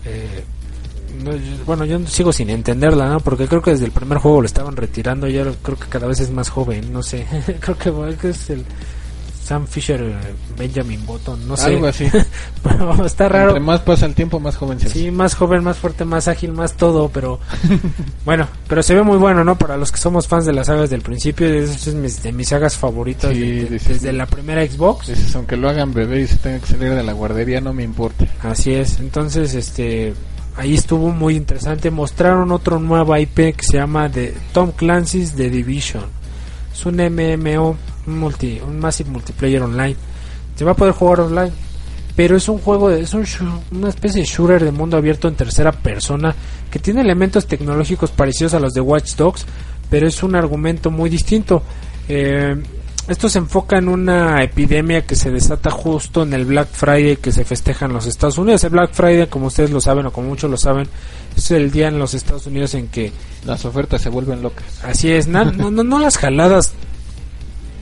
Eh, no, yo- bueno, yo sigo sin entenderla, ¿no? Porque creo que desde el primer juego lo estaban retirando. Y ahora creo que cada vez es más joven. No sé. creo que es el Sam Fisher eh, Benjamin Button. No sé. Algo así. Pero está raro. Entre más pasa el tiempo, más joven se. Sí, más joven, más fuerte, más ágil, más todo, pero bueno, pero se ve muy bueno, ¿no? Para los que somos fans de las sagas del principio, es, es mis- de mis sagas favoritas Sí, de- de- sí. desde la primera Xbox. Dices, aunque lo hagan bebé y se tenga que salir de la guardería, no me importa. Así es, entonces este ahí estuvo muy interesante. Mostraron otro nuevo IP que se llama The Tom Clancy's The Division. Es un MMO, un, multi, un Massive Multiplayer Online. Se va a poder jugar online, pero es un juego, de, es un una especie de shooter de mundo abierto en tercera persona que tiene elementos tecnológicos parecidos a los de Watch Dogs, pero es un argumento muy distinto. Eh, esto se enfoca en una epidemia que se desata justo en el Black Friday que se festeja en los Estados Unidos. El Black Friday, como ustedes lo saben o como muchos lo saben, es el día en los Estados Unidos en que Las ofertas se vuelven locas. Así es, no, no, no las jaladas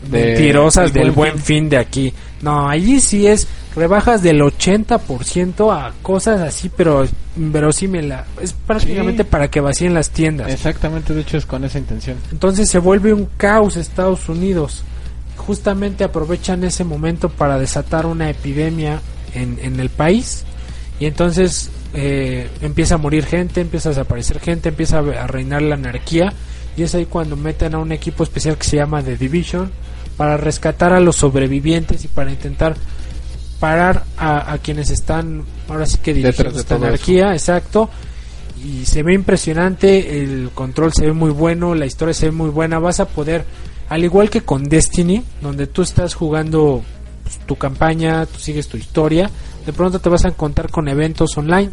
mentirosas del Buen fin de aquí. No, allí sí es rebajas del 80% a cosas así, pero verosímil. Es prácticamente Sí. para que vacíen las tiendas. Exactamente, de hecho es con esa intención. Entonces se vuelve un caos Estados Unidos. Justamente aprovechan ese momento para desatar una epidemia en, en el país. Y entonces eh, empieza a morir gente, empieza a desaparecer gente, empieza a reinar la anarquía y es ahí cuando meten a un equipo especial que se llama The Division para rescatar a los sobrevivientes y para intentar parar a, a quienes están ahora sí que dirigiendo de esta anarquía, exacto. Y se ve impresionante, el control se ve muy bueno, la historia se ve muy buena. Vas a poder, al igual que con Destiny, donde tú estás jugando pues, tu campaña, tú sigues tu historia, de pronto te vas a encontrar con eventos online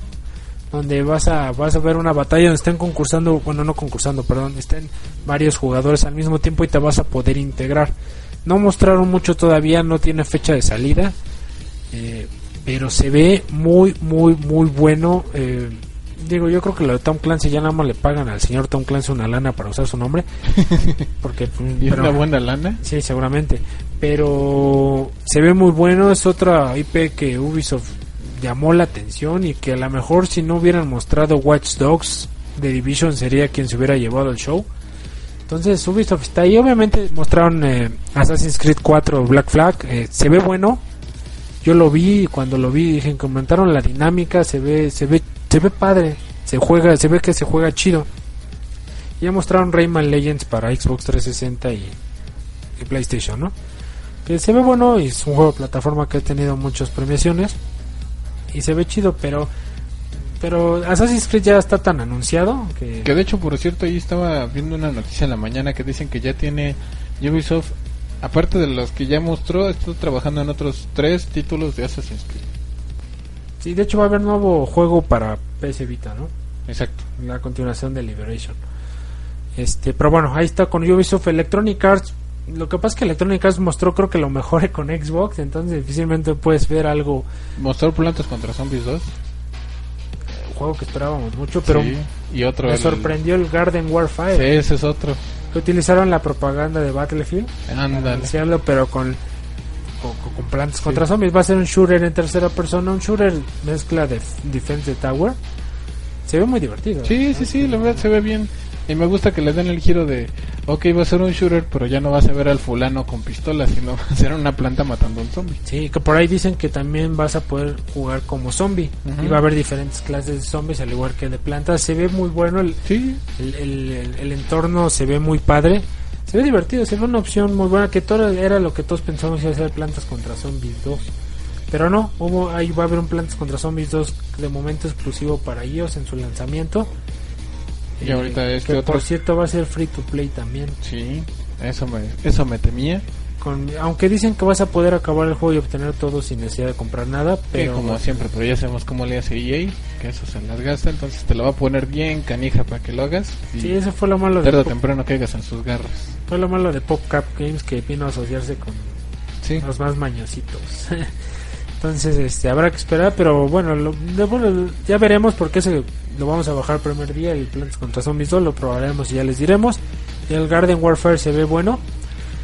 donde vas a vas a ver una batalla donde estén concursando, bueno, no concursando, perdón, estén varios jugadores al mismo tiempo y te vas a poder integrar. No mostraron mucho todavía, no tiene fecha de salida, eh, pero se ve muy, muy, muy bueno. eh, digo, yo creo que lo de Tom Clancy ya nada más le pagan al señor Tom Clancy una lana para usar su nombre, porque Y pero- una buena lana. Sí, seguramente. Pero se ve muy bueno. Es otra IP que Ubisoft llamó la atención y que a lo mejor si no hubieran mostrado Watch Dogs de Division sería quien se hubiera llevado el show. Entonces Ubisoft está ahí. Obviamente mostraron eh, Assassin's Creed 4 Black Flag. eh, se ve bueno. Yo lo vi y cuando lo vi dije, comentaron la dinámica, se ve, se ve, se ve padre, se juega, se ve que se juega chido. Y ya mostraron Rayman Legends para Xbox 360 y, y PlayStation, ¿no? Que se ve bueno y es un juego de plataforma que ha tenido muchas premiaciones y se ve chido, pero pero Assassin's Creed ya está tan anunciado que, Que de hecho, por cierto, ahí estaba viendo una noticia en la mañana que dicen que ya tiene Ubisoft, aparte de los que ya mostró, está trabajando en otros tres títulos de Assassin's Creed. sí, de hecho va a haber nuevo juego para PS Vita, ¿no? Exacto. la continuación de Liberation. Este, pero bueno, ahí está con Ubisoft Electronic Arts. Lo que pasa es que Electronic Arts mostró creo que lo mejor con Xbox, entonces difícilmente puedes ver algo, Mostró Plantas contra Zombies 2. Juego que esperábamos mucho, pero Sí, y otro. me el- sorprendió el Garden Warfare, Sí, ese es otro. que utilizaron la propaganda de Battlefield, anunciarlo, pero con, con, plantas contra zombies. Va a ser un shooter en tercera persona, un shooter mezcla de Defense de Tower. Se ve muy divertido. Sí, sí, sí, la verdad se ve bien. Y me gusta que le den el giro de, ok, va a ser un shooter, pero ya no vas a ver al fulano con pistola, sino va a ser una planta matando a un zombie. Sí, que por ahí dicen que también vas a poder jugar como zombie. Y va a haber diferentes clases de zombies, al igual que de plantas. Se ve muy bueno, el, Sí, el, el- el- el entorno se ve muy padre. Se ve divertido, se ve una opción muy buena, que todo era lo que todos pensamos iba a ser Plantas contra Zombies 2. Pero no, hubo, ahí va a haber un Plantas contra Zombies 2 de momento exclusivo para iOS en su lanzamiento. Y ahorita este que otro. Por cierto va a ser free to play también. sí, eso me, eso me temía. Con, aunque dicen que vas a poder acabar el juego y obtener todo sin necesidad de comprar nada, Pero como siempre, pero ya sabemos cómo le hace EA, que eso se las gasta, entonces te lo va a poner bien canija para que lo hagas. Y Sí, eso fue lo malo de tarde o Pop- temprano caigas en sus garras. fue lo malo de PopCap Games que vino a asociarse con Sí, los más mañositos. Entonces, este, habrá que esperar, pero bueno, lo- de- bueno, ya veremos porque ese lo vamos a bajar el primer día, el Plants contra Zombies 2, lo probaremos y ya les diremos. Y el Garden Warfare se ve bueno,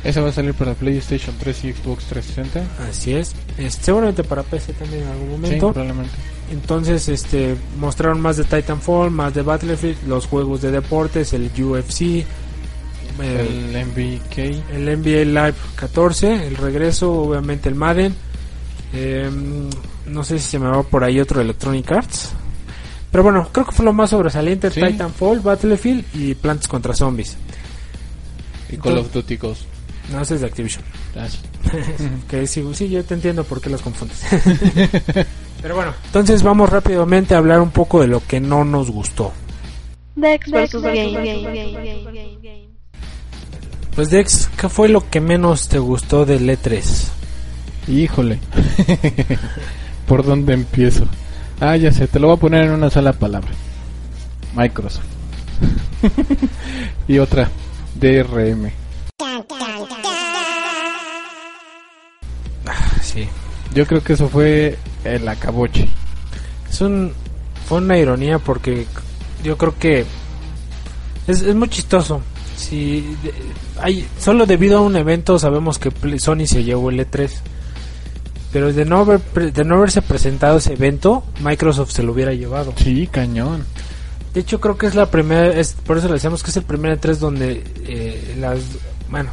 ese va a salir para PlayStation 3 y Xbox 360. así es. Este, seguramente para PC también en algún Sí, momento. probablemente. Entonces, este, mostraron más de Titanfall, más de Battlefield, los juegos de deportes, el UFC, el, El el NBA Live 14, el regreso, obviamente el Madden. Eh, no sé si se me va por ahí otro Electronic Arts. Pero bueno, creo que fue lo más sobresaliente: Sí. Titanfall, Battlefield y Plantas contra Zombies. Y Call of Duty Ghost. No, ese es de Activision. Sí. que sí, sí, yo te entiendo por qué las confundes. Pero bueno, entonces vamos rápidamente a hablar un poco de lo que no nos gustó. Dex versus Game. Pues Dex, ¿qué fue lo que menos te gustó del E3? Híjole. ¿Por dónde empiezo? Ah, ya sé, te lo voy a poner en una sola palabra. Microsoft. y otra, DRM. Sí. Yo creo que eso fue el acaboche. Es un, fue una ironía porque yo creo que es, es muy chistoso. Si hay, solo debido a un evento sabemos que Sony se llevó el E3. Pero de no, haber, de no haberse presentado ese evento, Microsoft se lo hubiera llevado. Sí, cañón. De hecho, creo que es la primera, es, por eso le decíamos que es el primer E3 donde eh, las, bueno,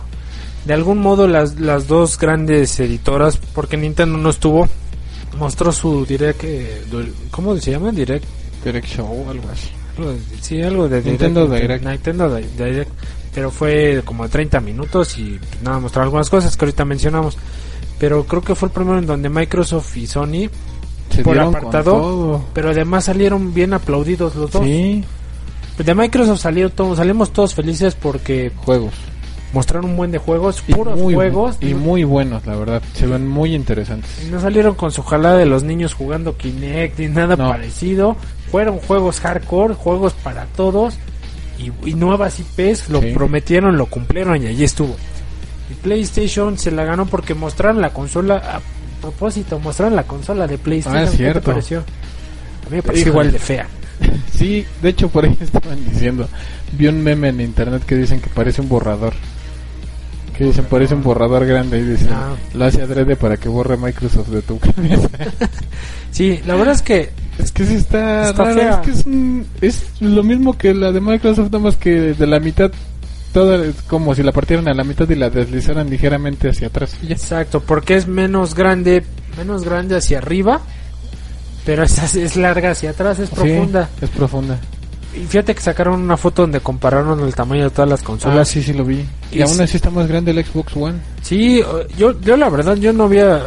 de algún modo las, las dos grandes editoras, porque Nintendo no estuvo, mostró su direct, eh, ¿cómo se llama? Direct, Direct Show algo así. sí, algo de Nintendo direct, Direct. Nintendo Di- Direct, pero fue como de 30 minutos y nada, mostró algunas cosas que ahorita mencionamos. Pero creo que fue el primero en donde Microsoft y Sony, Se Por apartado, todo. pero además salieron bien aplaudidos los dos. Sí, De Microsoft salió todos, salimos todos felices porque juegos. mostraron un buen de juegos, Y puros muy, juegos. Y muy buenos, la verdad. Se ven muy interesantes. y no salieron con su jalada de los niños jugando Kinect ni nada No. parecido. Fueron juegos hardcore, juegos para todos y, y nuevas IPs. Lo Sí. prometieron, lo cumplieron y allí estuvo. PlayStation se la ganó porque mostraron la consola a propósito, mostraron la consola de PlayStation. Ah, es ¿Qué te cierto. pareció? A mí me pareció igual de fea. Sí, de hecho por ahí estaban diciendo. Vi un meme en internet que dicen que parece un borrador. Que dicen parece un borrador grande y dicen Ah. lo hace adrede para que borre Microsoft de tu cabeza. Sí, la verdad es que es que sí está, Está raro, es que es, un- es lo mismo que la de Microsoft, nada más que de la mitad, toda, es como si la partieran a la mitad y la deslizaran ligeramente hacia atrás. Exacto, porque es menos grande, menos grande hacia arriba, pero es, es larga hacia atrás, es Sí, profunda. es profunda. Y fíjate que sacaron una foto donde compararon el tamaño de todas las Ah, consolas. sí, sí lo vi. Y, Y aún sí. así está más grande el Xbox One. Sí, yo, yo la verdad, yo no había,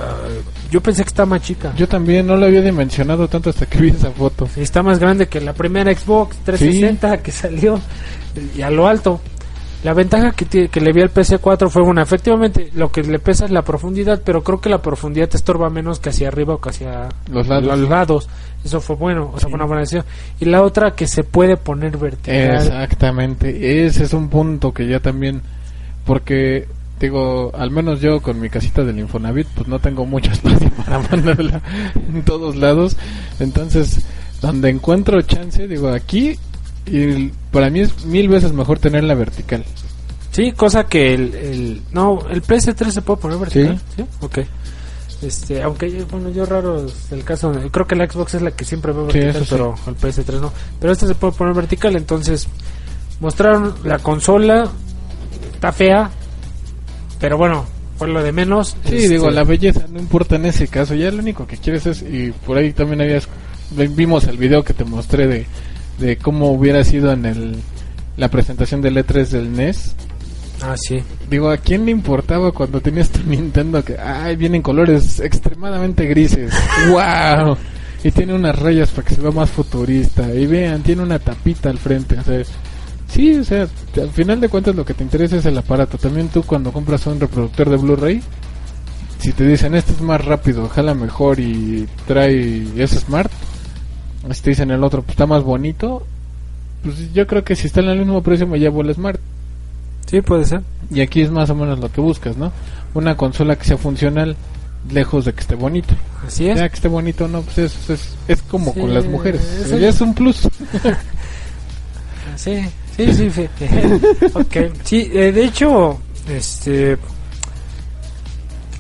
yo pensé que está más chica. Yo también no lo había dimensionado tanto hasta que vi esa foto. Sí, Está más grande que la primera Xbox 360 que salió y a lo alto. La ventaja que, tiene- que le vi al PC4 fue una, efectivamente, lo que le pesa es la profundidad, pero creo que la profundidad te estorba menos que hacia arriba o que hacia Los lados. los lados. Eso fue bueno, o sea, fue una buena decisión. Y la otra que se puede poner vertical. Exactamente, ese es un punto que ya también, porque digo, al menos yo con mi casita del Infonavit, pues no tengo mucho espacio para mandarla en todos lados, entonces donde encuentro chance, digo aquí, y para mí es mil veces mejor tenerla vertical. Sí, cosa que el, el no, el PS3 se puede poner vertical, ¿sí? Ok. Este, aunque bueno, yo raro el caso, creo que la Xbox es la que siempre veo Sí, vertical, sí. pero el PS3 no. Pero este se puede poner vertical, entonces mostraron la consola está fea, pero bueno, fue lo de menos. Sí, Este, digo, la belleza no importa en ese caso, ya lo único que quieres es, y por ahí también habías, vimos el video que te mostré de, de cómo hubiera sido en el, la presentación del E3 del NES. Ah, sí. Digo, ¿a quién le importaba cuando tenías tu Nintendo que, ay, vienen colores extremadamente grises? ¡Wow! Y tiene unas rayas para que se vea más futurista. Y vean, tiene una tapita al frente. O sea, sí, o sea, al final de cuentas lo que te interesa es el aparato. También tú cuando compras un reproductor de Blu-ray, si te dicen este es más rápido, jala mejor y trae, es smart, si te dicen el otro pues, está más bonito, pues yo creo que si está en el mismo precio me llevo el smart. Sí, puede ser. Y aquí es más o menos lo que buscas, ¿no? Una consola que sea funcional, lejos de que esté bonito. Así es. Ya que esté bonito, no, pues es, es, es como Sí, con las mujeres. eso- Ya es un plus. Sí, sí, sí. sí. ok. Sí, eh, de hecho, este.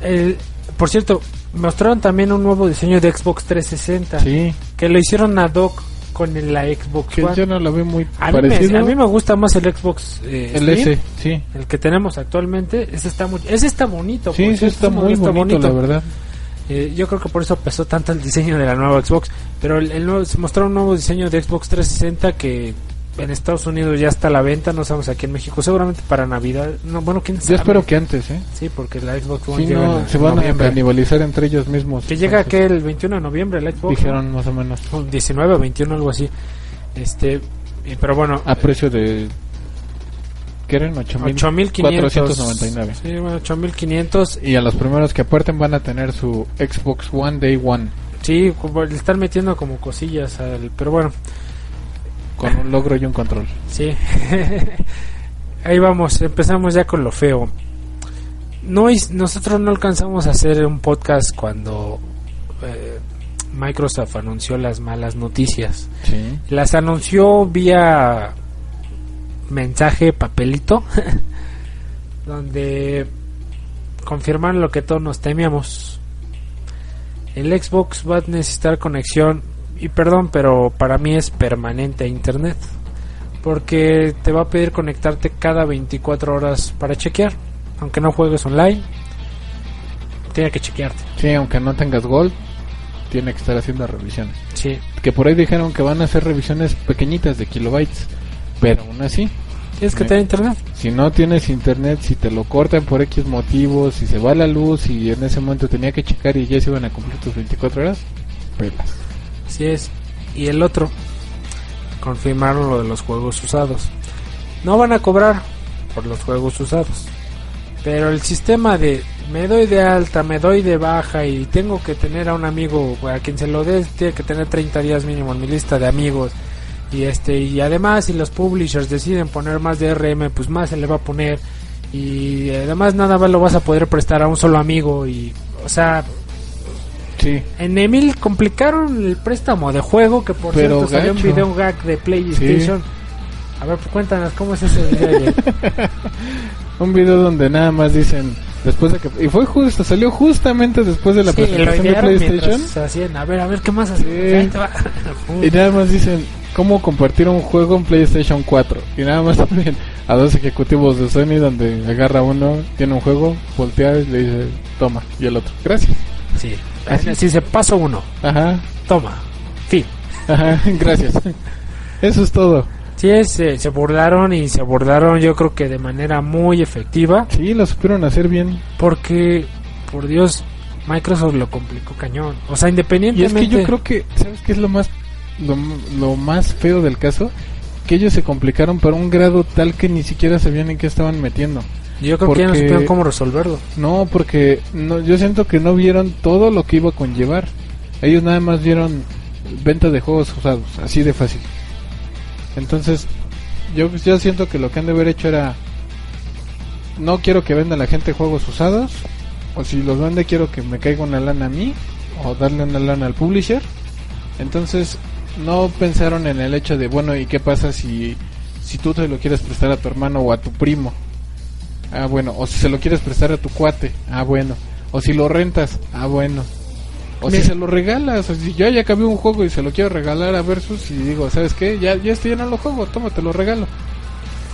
El, por cierto, mostraron también un nuevo diseño de Xbox 360. Sí, Que lo hicieron ad hoc con el- la Xbox que One. yo no lo veo muy a, mí me, parecido. a mí me gusta más el Xbox eh, el S, sí. el que tenemos actualmente. Ese está, muy, ese está bonito. Sí, cierto, está ese muy bonito, la verdad. Eh, yo creo que por eso pesó tanto el diseño de la nueva Xbox. Pero el, el nuevo, se mostró un nuevo diseño de Xbox 360 que en Estados Unidos ya está a la venta. No sabemos aquí en México. Seguramente para Navidad. No, bueno, quién sabe. Yo espero que antes, ¿eh? Sí, porque la Xbox One Si llega no, en se van noviembre. a canibalizar entre ellos mismos. Que llega que el 21 de noviembre la Xbox. Dijeron más o menos. ¿no? Un 19 o 21, algo así. Este, pero bueno. A precio de... ¿Qué eran? 8500. 8,499. Sí, bueno, 8500. Y a los primeros que aporten van a tener su Xbox One Day One. Sí, como le están metiendo como cosillas al. Pero bueno. Con un logro y un control. Sí. Ahí vamos, empezamos ya con lo feo. No, nosotros no alcanzamos a hacer un podcast cuando eh, Microsoft anunció las malas noticias. Sí. Las anunció vía mensaje papelito, donde confirmaron lo que todos nos temíamos. El Xbox va a necesitar conexión, y perdón, pero para mí es permanente a Internet, porque te va a pedir conectarte cada 24 horas para chequear, aunque no juegues online, tiene que chequearte. Sí, aunque no tengas Gold, tiene que estar haciendo revisiones. Sí. Que por ahí dijeron que van a hacer revisiones pequeñitas de kilobytes, pero aún así, Tienes que tener internet. si no tienes internet, si te lo cortan por X motivos, si se va la luz y en ese momento tenía que checar y ya se iban a cumplir tus 24 horas, pelas. Así es. Y el otro, confirmaron lo de los juegos usados. No van a cobrar por los juegos usados. Pero el sistema de me doy de alta, me doy de baja y tengo que tener a un amigo, a quien se lo dé, tiene que tener 30 días mínimo en mi lista de amigos. Y este y además si los publishers deciden poner más DRM, pues más se le va a poner y además nada más lo vas a poder prestar a un solo amigo y o sea, Sí, en Emil complicaron el préstamo de juego, que por Pero cierto salió un video gag de PlayStation. A ver, pues, cuéntanos, ¿cómo es ese video? Un video donde nada más dicen después de que y fue justo, salió justamente después de la Sí, presentación de PlayStation hacían. A ver, a ver, ¿qué más hacen? Sí. Y nada más dicen cómo compartir un juego en PlayStation 4 y nada más también a dos ejecutivos de Sony donde agarra uno, tiene un juego, voltea y le dice, "Toma" y el otro, "Gracias." Sí, así se paso uno. Ajá. Toma. Fin. Ajá, gracias. Eso es todo. Sí, es, eh, se burlaron y se burlaron yo creo que de manera muy efectiva. Sí, lo supieron hacer bien. Porque, por Dios, Microsoft lo complicó cañón. O sea, Y es independientemente... que yo creo que, ¿sabes qué es lo más, lo, lo más feo del caso? Que ellos se complicaron para un grado tal que ni siquiera sabían en qué estaban metiendo. Yo creo que ya no supieron cómo resolverlo. No, porque no, yo siento que no vieron todo lo que iba a conllevar. Ellos nada más vieron venta de juegos usados, así de fácil. Entonces, yo, yo siento que lo que han de haber hecho era, no quiero que venda la gente juegos usados, o si los vende quiero que me caiga una lana a mí, o darle una lana al publisher. Entonces, no pensaron en el hecho de, bueno, ¿y qué pasa si, si tú te lo quieres prestar a tu hermano o a tu primo? Ah, bueno. O si se lo quieres prestar a tu cuate. Ah, bueno. O si lo rentas. Ah, bueno. O si se lo regalas. O si yo ya acabé un juego y se lo quiero regalar a Versus y digo, ¿sabes qué? Ya, ya ya no lo juego. Toma, te lo regalo.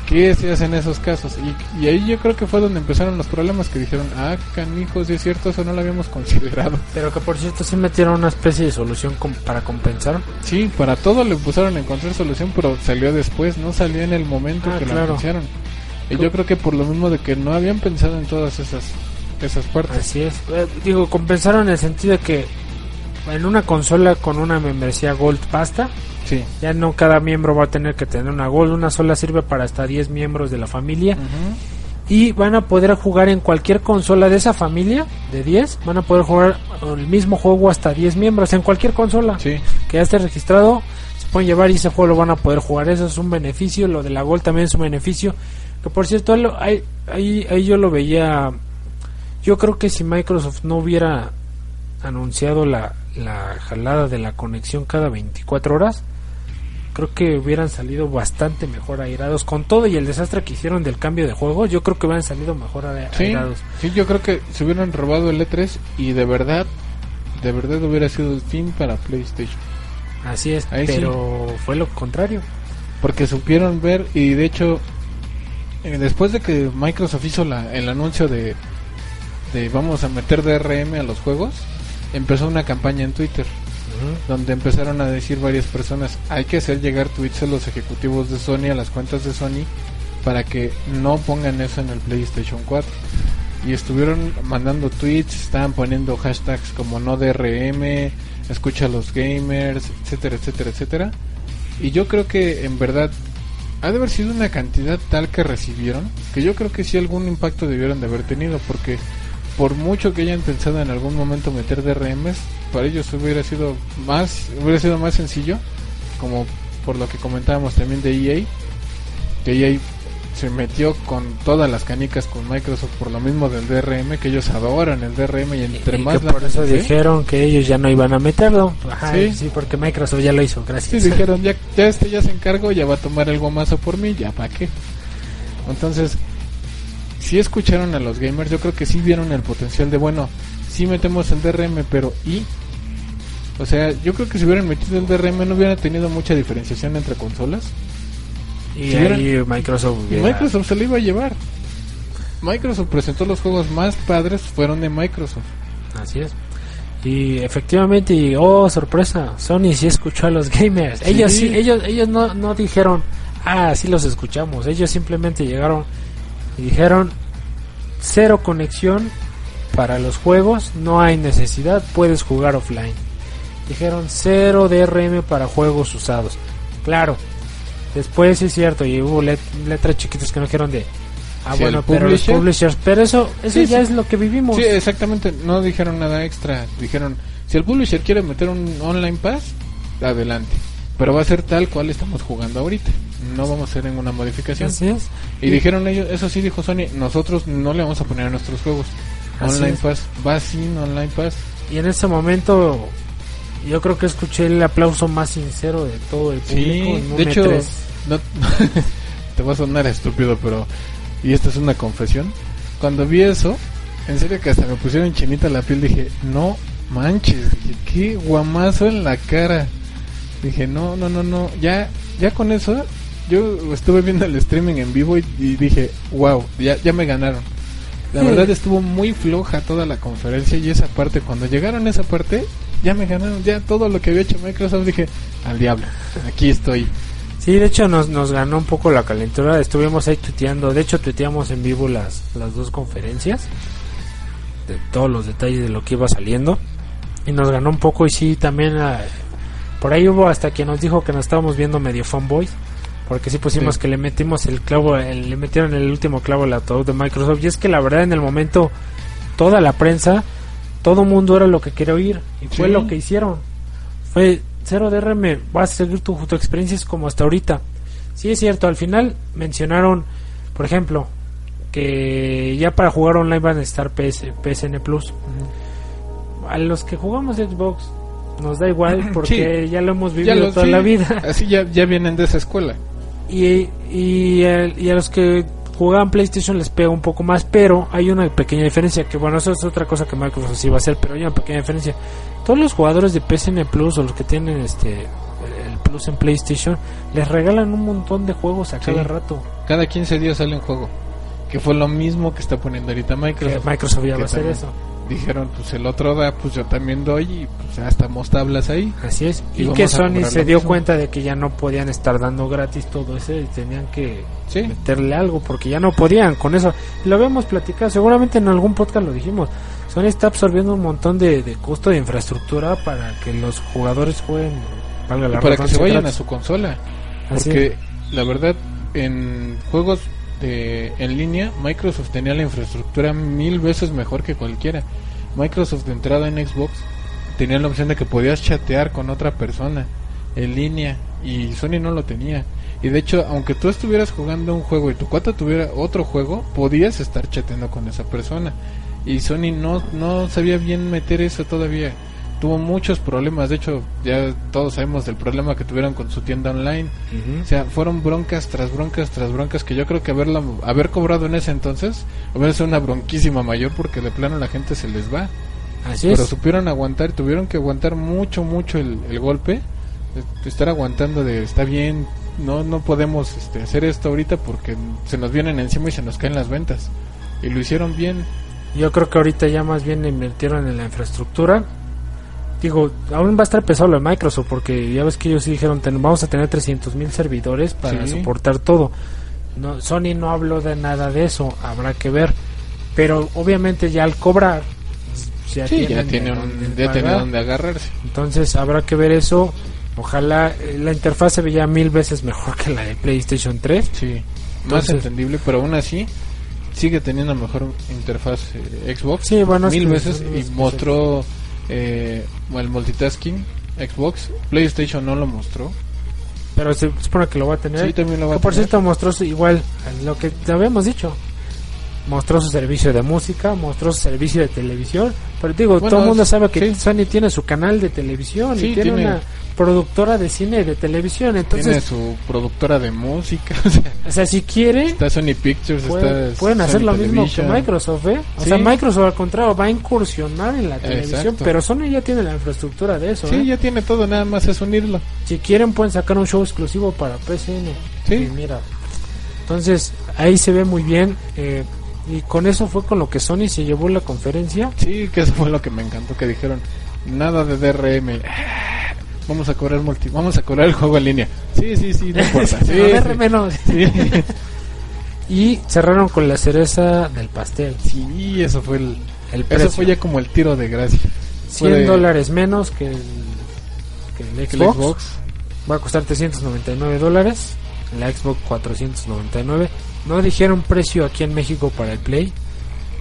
¿Qué se hace en esos casos? Y, y ahí yo creo que fue donde empezaron los problemas que dijeron, ah, canijos, es cierto, eso no lo habíamos considerado. Pero que por cierto sí metieron una especie de solución para compensar. Sí, para todo le pusieron a encontrar solución, pero salió después, no salió en el momento Ah, que lo anunciaron. Y yo creo que por lo mismo de que no habían pensado en todas esas esas partes. Así es. Eh, digo, compensaron en el sentido de que en una consola con una membresía Gold basta. Sí. Ya no cada miembro va a tener que tener una Gold. Una sola sirve para hasta 10 miembros de la familia. Y van a poder jugar en cualquier consola de esa familia, de 10. Van a poder jugar el mismo juego hasta 10 miembros en cualquier consola. Sí. que ya esté registrado, se pueden llevar y ese juego lo van a poder jugar. Eso es un beneficio. Lo de la Gold también es un beneficio. Que por cierto, ahí, ahí, ahí yo lo veía. Yo creo que si Microsoft no hubiera anunciado la, la jalada de la conexión cada 24 horas, creo que hubieran salido bastante mejor airados. Con todo y el desastre que hicieron del cambio de juego, yo creo que hubieran salido mejor a- Sí, airados. sí, yo creo que se hubieran robado el E3 y de verdad, de verdad hubiera sido el fin para PlayStation. Así es, Ahí sí. pero fue lo contrario. Porque supieron ver y de hecho, eh, después de que Microsoft hizo la, el anuncio de, de vamos a meter DRM a los juegos, empezó una campaña en Twitter. donde empezaron a decir varias personas, hay que hacer llegar tweets a los ejecutivos de Sony, a las cuentas de Sony, para que no pongan eso en el PlayStation 4. Y estuvieron mandando tweets, estaban poniendo hashtags como no DRM, escucha a los gamers, etcétera, etcétera, etcétera. Y yo creo que en verdad ha de haber sido una cantidad tal que recibieron, que yo creo que sí algún impacto debieron de haber tenido, porque por mucho que hayan pensado en algún momento meter DRMs, para ellos hubiera sido más, hubiera sido más sencillo, como por lo que comentábamos también de EA, que EA se metió con todas las canicas con Microsoft por lo mismo del DRM, que ellos adoran el DRM y entre y más que por eso dijeron que ellos ya no iban a meterlo. Ajá, Sí. sí. porque Microsoft ya lo hizo, Sí, gracias. dijeron, ya, ya este ya se encargó, ya va a tomar el gomazo por mí, ya para qué. Entonces, si escucharon a los gamers, yo creo que sí vieron el potencial de, bueno, sí metemos el DRM, pero ¿y? O sea, yo creo que si hubieran metido el DRM no hubiera tenido mucha diferenciación entre consolas. Y Si ahí Microsoft hubiera- Microsoft se lo iba a llevar. Microsoft presentó los juegos más padres, fueron de Microsoft. Así es. Y efectivamente, y, oh sorpresa, Sony sí escuchó a los gamers. Sí. Ellos sí, ellos, ellos no, no dijeron, ah, sí los escuchamos. Ellos simplemente llegaron y dijeron, cero conexión para los juegos, no hay necesidad, puedes jugar offline. Dijeron cero DRM para juegos usados. Claro, después sí es cierto, y hubo let- letras chiquitas que no dijeron de, ah, Sí, bueno, pero los publisher- publishers, pero eso, eso Sí, ya sí. es lo que vivimos. Sí, exactamente, no dijeron nada extra. Dijeron, si el publisher quiere meter un online pass, adelante. Pero va a ser tal cual estamos jugando ahorita. No vamos a hacer ninguna modificación. Así es. Y dijeron ellos, eso sí dijo Sony, nosotros no le vamos a poner a nuestros juegos. Así online es. pass, va sin online pass. Y en ese momento yo creo que escuché el aplauso más sincero de todo el público. Sí, en un de hecho, E3. no, te va a sonar estúpido, pero y esta es una confesión. Cuando vi eso, en serio que hasta me pusieron chinita la piel, dije, no manches, dije, qué guamazo en la cara. Dije, no, no, no, no, ya, ya con eso, yo estuve viendo el streaming en vivo y, y dije, wow, ya, ya me ganaron. La Sí. verdad estuvo muy floja toda la conferencia y esa parte, cuando llegaron a esa parte, ya me ganaron, ya todo lo que había hecho Microsoft, dije, al diablo, aquí estoy. Sí, de hecho nos, nos ganó un poco la calentura. Estuvimos ahí tuiteando. De hecho, tuiteamos en vivo las, las dos conferencias. De todos los detalles de lo que iba saliendo. Y nos ganó un poco. Y sí, también ah, por ahí hubo hasta quien nos dijo que nos estábamos viendo medio fanboys. Porque sí pusimos Sí. que le metimos el clavo, el- le metieron el último clavo al ataúd de Microsoft. Y es que la verdad en el momento, toda la prensa, todo mundo era lo que quería oír. Y fue lo que hicieron. Fue cero DRM, vas a seguir tu, tu experiencia como hasta ahorita. Sí es cierto, al final mencionaron, por ejemplo, que ya para jugar online van a estar PS, PSN Plus. A los que jugamos Xbox nos da igual porque ya lo hemos vivido lo- toda sí, la vida. Así ya, ya vienen de esa escuela. Y, y a los que jugaban PlayStation les pega un poco más, pero hay una pequeña diferencia, que bueno, eso es otra cosa que Microsoft sí va a hacer, pero hay una pequeña diferencia. Todos los jugadores de PSN Plus o los que tienen este el Plus en PlayStation les regalan un montón de juegos a Sí. cada rato. Cada 15 días sale un juego. Que fue lo mismo que está poniendo ahorita Que Microsoft. Microsoft ya que va a hacer también eso. Dijeron, pues el otro da, pues yo también doy y pues ya estamos tablas ahí. Así es. Y que Sony se dio mismo. cuenta de que ya no podían estar dando gratis todo eso y tenían que Sí. meterle algo porque ya no podían con eso. Lo habíamos platicado, seguramente en algún podcast lo dijimos. Sony está absorbiendo un montón de, de costo de infraestructura para que los jugadores jueguen, valga la Y para que se vayan a su consola. Así Porque la verdad, en juegos en línea, Microsoft tenía la infraestructura mil veces mejor que cualquiera. Microsoft de entrada en Xbox tenía la opción de que podías chatear con otra persona en línea y Sony no lo tenía. Y de hecho, aunque tú estuvieras jugando un juego y tu cuata tuviera otro juego, podías estar chateando con esa persona. Y Sony no, no sabía bien meter eso todavía. Tuvo muchos problemas. De hecho, ya todos sabemos del problema que tuvieron con su tienda online. O sea, fueron broncas tras broncas tras broncas que yo creo que haberla, haber cobrado en ese entonces hubiera sido una bronquísima mayor porque de plano la gente se les va. Así Pero es. supieron aguantar, tuvieron que aguantar mucho, mucho el, el golpe. estar aguantando de, está bien, no no podemos este, hacer esto ahorita porque se nos vienen encima y se nos caen las ventas. Y lo hicieron bien. Yo creo que ahorita ya más bien invirtieron en la infraestructura. Digo, aún va a estar pesado lo de Microsoft porque ya ves que ellos sí dijeron ten- vamos a tener 300 mil servidores para Sí. soportar todo. No, Sony no habló de nada de eso, habrá que ver. Pero obviamente ya al cobrar ya Sí, ya tiene, un, ya donde agarrarse. Entonces habrá que ver eso. Ojalá eh, la interfaz se veía mil veces mejor que la de PlayStation 3. Sí, más entendible, pero aún así sigue teniendo mejor interfaz eh, Xbox. Sí, bueno, mil veces y mostró eh, el multitasking Xbox. PlayStation no lo mostró. Pero se supone que lo va a tener. Sí, también lo va Que a por tener. cierto mostró su- igual lo que habíamos dicho. Mostró su servicio de música, mostró su servicio de televisión. Pero digo, Bueno, todo el mundo sabe que sí. Sony tiene su canal de televisión Sí, y tiene, tiene- una productora de cine y de televisión. Tiene Entonces, su productora de música. o sea, o sea, si quiere, está Sony Pictures, pueden, está pueden hacer lo mismo que. Microsoft, ¿eh? O Sí. sea, Microsoft al contrario va a incursionar en la televisión, Exacto. pero Sony ya tiene la infraestructura de eso, Sí, ¿eh? ya tiene todo, nada más es unirlo. Si quieren pueden sacar un show exclusivo para PSN. Sí. Y mira. Entonces, ahí se ve muy bien. eh, y con eso fue con lo que Sony se llevó la conferencia. Sí, que eso fue lo que me encantó, que dijeron, nada de DRM. Vamos a cobrar multi, vamos a cobrar el juego en línea. Sí, sí, sí, no importa. Sí. DRM no. Sí. Y cerraron con la cereza del pastel. Sí, eso fue el, El precio. eso fue ya como el tiro de gracia. 100 fue de- dólares menos que el, que el Que Xbox. el Xbox. Va a costar 399 dólares. La Xbox 499. No dijeron precio aquí en México para el Play.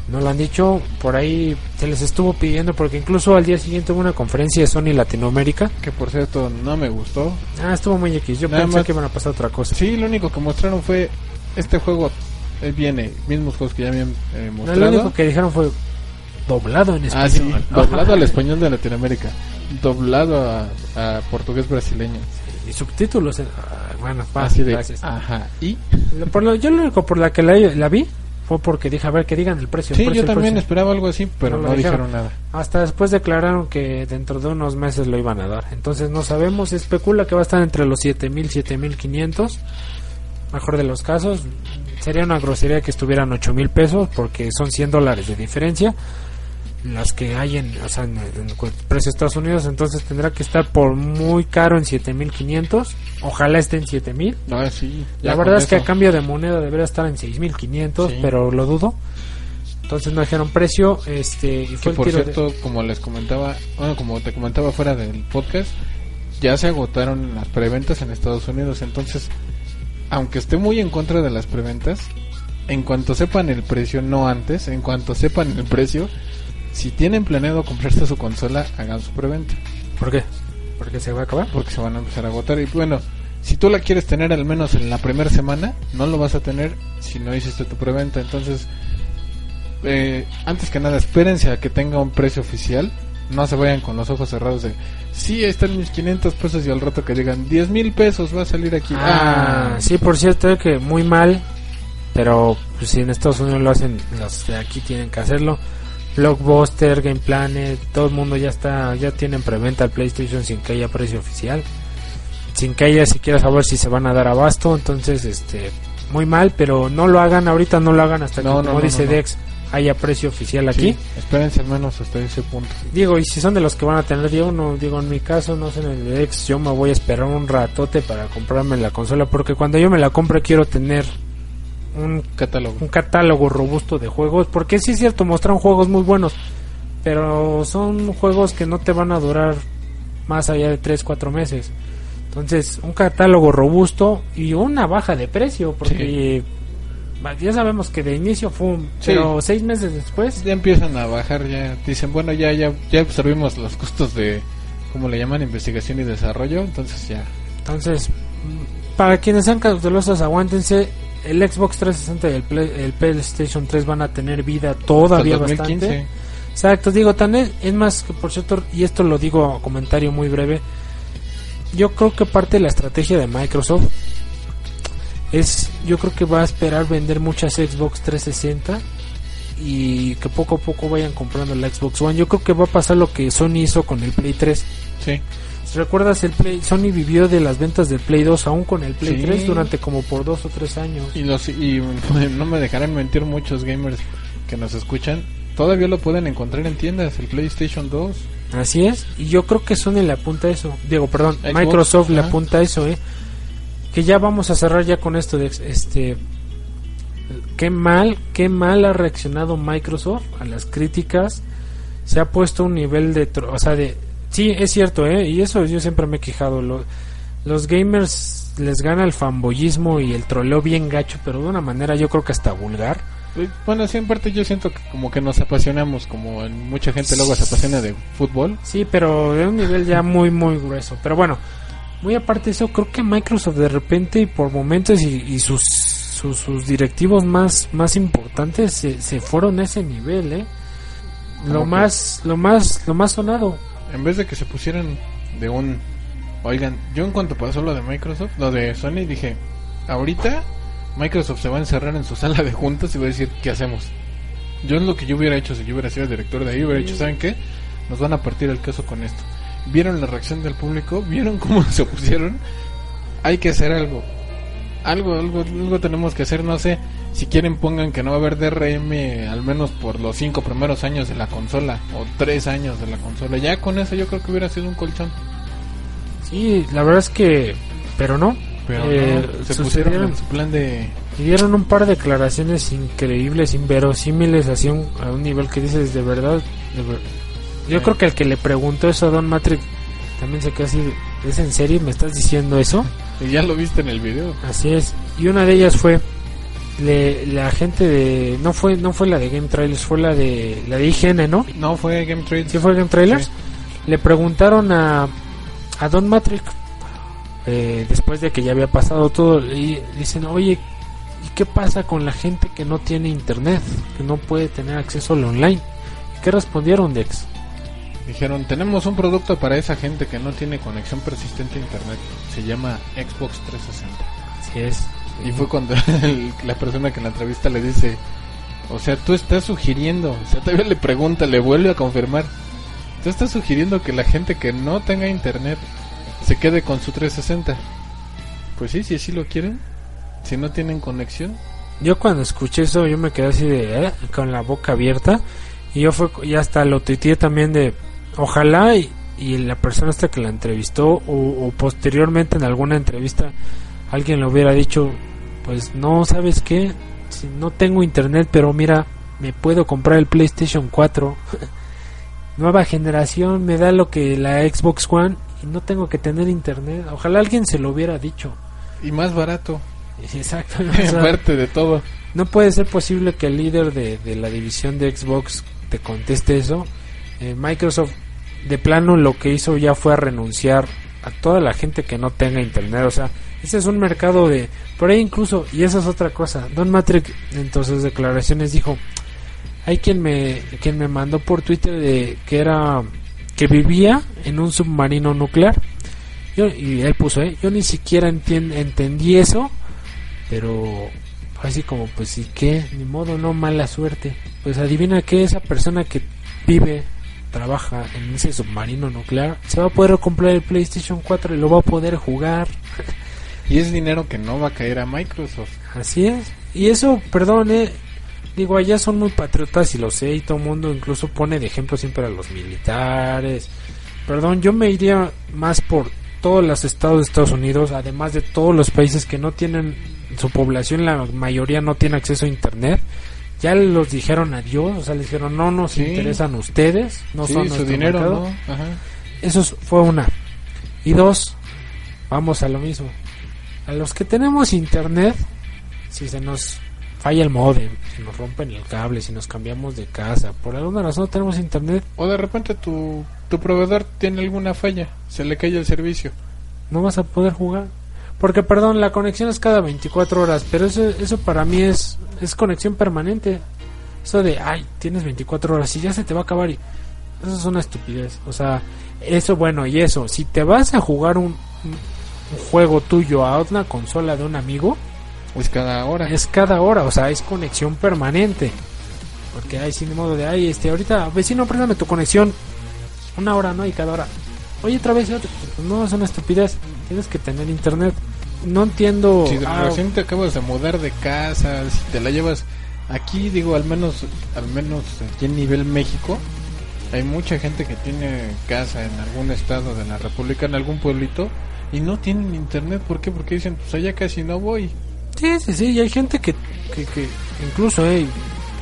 No lo han dicho. Por ahí se les estuvo pidiendo porque incluso al día siguiente hubo una conferencia de Sony Latinoamérica. Que por cierto no me gustó. Ah, estuvo muy X. Yo Nada pensé más- que iban a pasar otra cosa. Sí, lo único que mostraron fue este juego. eh, viene, mismos juegos que ya habían eh, No, lo único que dijeron fue doblado en Ah, sí, español. doblado al español de Latinoamérica. Doblado a, a portugués brasileño. Y subtítulos. en- ah, bueno, de, gracias. ajá. Y Por lo- yo lo único por la que la, la vi fue porque dije, a ver, que digan el precio. el sí, precio, yo también esperaba algo así, pero No dijeron. dijeron. nada. Hasta después declararon que dentro de unos meses lo iban a dar. Entonces no sabemos, se especula que va a estar entre los 7000 7500. Mejor de los casos, sería una grosería que estuvieran 8000 pesos porque son 100 dólares de diferencia. Las que hay en, o sea, en, en precio de Estados Unidos, entonces tendrá que estar por muy caro en 7500. Ojalá esté en 7000. No, sí. La verdad es que a cambio de moneda debería estar en 6500, Sí. pero lo dudo. Entonces no dijeron precio, este, y Que fue el por de- cierto, como les comentaba, bueno, como te comentaba fuera del podcast, ya se agotaron las preventas en Estados Unidos. Entonces, aunque esté muy en contra de las preventas, en cuanto sepan el precio, no antes, en cuanto sepan el precio, si tienen planeado comprarse su consola, hagan su preventa. ¿Por qué? ¿Porque se va a acabar? Porque se van a empezar a agotar. Y bueno, si tú la quieres tener al menos en la primera semana, no lo vas a tener si no hiciste tu preventa. Entonces, eh, antes que nada, espérense a que tenga un precio oficial. No se vayan con los ojos cerrados de, sí, están mis 500 pesos y al rato que digan, 10 mil pesos va a salir aquí. Ah, sí, por cierto, que muy mal, pero pues, si en Estados Unidos lo hacen, los de aquí tienen que hacerlo. Blockbuster, Game Planet, todo el mundo ya está, ya tienen preventa el PlayStation sin que haya precio oficial, sin que haya siquiera saber si se van a dar abasto, entonces, este, muy mal, pero no lo hagan ahorita, no lo hagan hasta que, No, como no, dice. Dex, haya precio oficial Sí, aquí. espérense al menos hasta ese punto. Digo, y si son de los que van a tener día uno, digo, en mi caso, no sé, en el de X, yo me voy a esperar un ratote para comprarme la consola, porque cuando yo me la compre quiero tener un, Catálogo. un catálogo robusto de juegos, porque sí es cierto, mostraron juegos muy buenos, pero son juegos que no te van a durar más allá de 3, 4 meses. Entonces, un catálogo robusto y una baja de precio, porque ya sabemos que de inicio fue un, Sí. pero seis meses después Ya empiezan a bajar, ya dicen, bueno, ya, ya, ya absorbimos los costos de, como le llaman, investigación y desarrollo, entonces ya. Entonces, para quienes sean cautelosos, aguántense. El Xbox 360 y el, Play- el PlayStation 3 van a tener vida todavía bastante. 2015. Exacto, digo, tan es, es más que por cierto, y esto lo digo a comentario muy breve. Yo creo que parte de la estrategia de Microsoft es, yo creo que va a esperar vender muchas Xbox 360 y que poco a poco vayan comprando la Xbox One. Yo creo que va a pasar lo que Sony hizo con el Play 3. Sí. ¿Recuerdas el Play? Sony vivió de las ventas del Play 2 aún con el Play Sí. 3 durante como por dos o tres años. Y, los, y no me dejarán mentir muchos gamers que nos escuchan. Todavía lo pueden encontrar en tiendas, el PlayStation 2. Así es. Y yo creo que Sony le apunta a eso. Digo, perdón, Xbox, Microsoft le ajá. apunta a eso, ¿eh? Que ya vamos a cerrar ya con esto de este... Qué mal, qué mal ha reaccionado Microsoft a las críticas. Se ha puesto un nivel de... O sea, de... Sí, es cierto, ¿eh? Y eso yo siempre me he quejado. Lo- los gamers les gana el fanboyismo y el troleo bien gacho, pero de una manera yo creo que hasta vulgar. Eh, Bueno, sí, en parte yo siento que como que nos apasionamos, como mucha gente luego se apasiona de fútbol. Sí, pero de un nivel ya muy, muy grueso. Pero bueno, muy aparte de eso, creo que Microsoft de repente y por momentos y, y sus, sus, sus directivos más, más importantes se, se fueron a ese nivel, ¿eh? Lo más, lo más, lo más sonado. En vez de que se pusieran de un... Oigan, yo en cuanto pasó lo de Microsoft, lo de Sony, dije, ahorita Microsoft se va a encerrar en su sala de juntas y va a decir, ¿qué hacemos? Yo es lo que yo hubiera hecho si yo hubiera sido el director de ahí, hubiera dicho, ¿saben qué? Nos van a partir el queso con esto. ¿Vieron la reacción del público? ¿Vieron cómo se opusieron? Hay que hacer algo. algo, algo, algo tenemos que hacer, no sé. Si quieren pongan que no va a haber DRM al menos por los cinco primeros años de la consola o tres años de la consola. Ya con eso yo creo que hubiera sido un colchón. Sí, la verdad es que, pero no. Pero Eh, no, se pusieron en su plan de... Y dieron un par de declaraciones increíbles, inverosímiles, así un- a un nivel que dices, de verdad, de ver- Yo Sí. creo que el que le preguntó eso a Don Matrix también se quedó así, ¿es en serio? ¿Me estás diciendo eso? Y ya lo viste en el video. Así es. Y una de ellas fue le- la gente de no fue no fue la de Game Trailers, fue la de la de IGN, ¿no? No, fue Game Trade. Sí fue Game Trailers. Sí. Le preguntaron a a Don Matrix eh, después de que ya había pasado todo y dicen, "Oye, ¿y qué pasa con la gente que no tiene internet, que no puede tener acceso al online?" ¿Y ¿Qué respondieron, Dex? Dijeron, tenemos un producto para esa gente que no tiene conexión persistente a internet. Se llama Xbox 360. Así es. Y fue cuando el- la persona que en la entrevista le dice, o sea, tú estás sugiriendo, o sea, todavía le pregunta, le vuelve a confirmar, tú estás sugiriendo que la gente que no tenga internet se quede con su 360. Pues sí, si así lo quieren, si no tienen conexión. Yo cuando escuché eso, yo me quedé así de, ¿eh? con la boca abierta. Y yo fue, y hasta lo tuiteé también de, ojalá y, y la persona esta que la entrevistó o, o posteriormente en alguna entrevista alguien le hubiera dicho, pues no, ¿sabes qué? Si no tengo internet, pero mira, me puedo comprar el PlayStation 4. Nueva generación, me da lo que la Xbox One y no tengo que tener internet. Ojalá alguien se lo hubiera dicho. Y más barato, Exacto. o sea, aparte de todo. no puede ser posible que el líder de, de la división de Xbox te conteste eso. Eh, Microsoft de plano lo que hizo ya fue a renunciar a toda la gente que no tenga internet. O sea, ese es un mercado de... Por ahí incluso, y esa es otra cosa, Don Matrix en todas sus declaraciones dijo, hay quien me, quien me mandó por Twitter de que era... que vivía en un submarino nuclear. Yo, y él puso, ¿eh? yo ni siquiera entendí eso, pero así como, pues, ¿y qué? Ni modo, no, mala suerte. Pues adivina que esa persona que vive, trabaja en ese submarino nuclear, se va a poder comprar el PlayStation 4 y lo va a poder jugar. Y es dinero que no va a caer a Microsoft. Así es. Y eso, perdón, eh, digo, allá son muy patriotas y lo sé, y todo el mundo incluso pone de ejemplo siempre a los militares. Perdón, yo me iría más por todos los estados de Estados Unidos, además de todos los países que no tienen, su población, la mayoría no tiene acceso a internet. Ya los dijeron adiós, o sea, les dijeron no nos Sí. interesan ustedes, no sí, son su dinero, mercado". ¿no? Ajá. Eso es- fue una. Y dos, vamos a lo mismo. A los que tenemos internet, si se nos falla el modem, si nos rompen el cable, si nos cambiamos de casa, por alguna razón no tenemos internet, O de repente tu, tu proveedor tiene alguna falla, se le cae el servicio. no vas a poder jugar. Porque, perdón, la conexión es cada 24 horas, pero eso, eso para mí es, es conexión permanente. Eso de, ay, tienes 24 horas y ya se te va a acabar. Y eso es una estupidez. O sea, eso bueno, y eso, si te vas a jugar un, un juego tuyo a una consola de un amigo, Es cada hora. es cada hora, o sea, es conexión permanente. Porque hay sin modo de, ay, este, ahorita, vecino, préstame tu conexión. Una hora, ¿no? Y cada hora. Oye, otra vez, otra. Pues no, es una estupidez. Tienes que tener internet. No entiendo. Si de ah, recién te acabas de mudar de casa, si te la llevas aquí, digo, al menos, al menos aquí en nivel México, hay mucha gente que tiene casa en algún estado de la República, en algún pueblito, y no tienen internet. ¿Por qué? Porque dicen, pues allá casi no voy. Sí, sí, sí. Y hay gente que, que, que incluso, eh,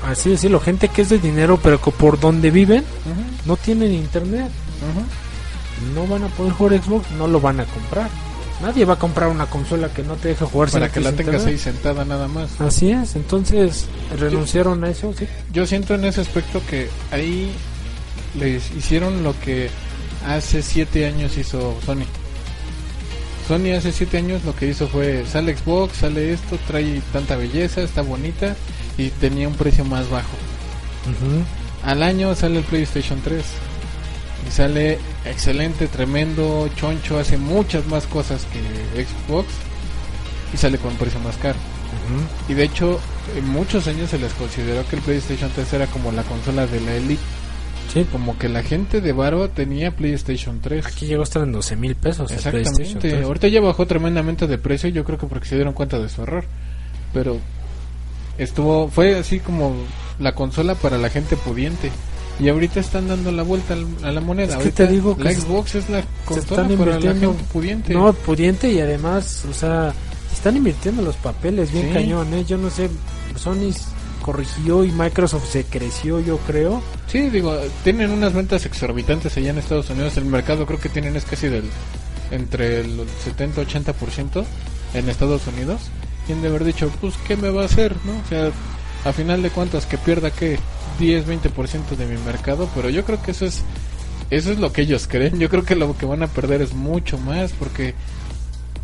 así decirlo, gente que es de dinero, pero que por donde viven no tienen internet. No van a poder jugar Xbox, no lo van a comprar. Nadie va a comprar una consola que no te deje jugar sin Para que la tengas ahí sentada nada más. Así es, entonces renunciaron a eso, sí. Yo siento en ese aspecto que ahí les hicieron lo que hace siete años hizo Sony. Sony hace siete años lo que hizo fue sale Xbox, sale esto, trae tanta belleza, está bonita y tenía un precio más bajo. Al año sale el PlayStation 3 y sale excelente, tremendo, choncho, hace muchas más cosas que Xbox y sale con un precio más caro. Y de hecho, en muchos años se les consideró que el PlayStation 3 era como la consola de la Elite. Sí. Como que la gente de Varo tenía PlayStation 3. Aquí llegó a estar en 12 mil pesos. Exactamente. 3. Ahorita ya bajó tremendamente de precio, yo creo que porque se dieron cuenta de su error. Pero estuvo fue así como la consola para la gente pudiente. Y ahorita están dando la vuelta a la moneda. Es que Ahorita te digo que la Xbox es la consola para la gente pudiente. No, pudiente y además, o sea, se están invirtiendo los papeles bien Sí. cañón, ¿eh? Yo no sé, Sony corrigió y Microsoft se creció, yo creo. Sí, digo, tienen unas ventas exorbitantes allá en Estados Unidos. El mercado creo que tienen es casi del entre el 70-80% en Estados Unidos. Han de haber dicho, pues, ¿qué me va a hacer? ¿no? O sea, a final de cuentas, que pierda que 10-20% de mi mercado. Pero yo creo que eso es eso es lo que ellos creen. Yo creo que lo que van a perder es mucho más porque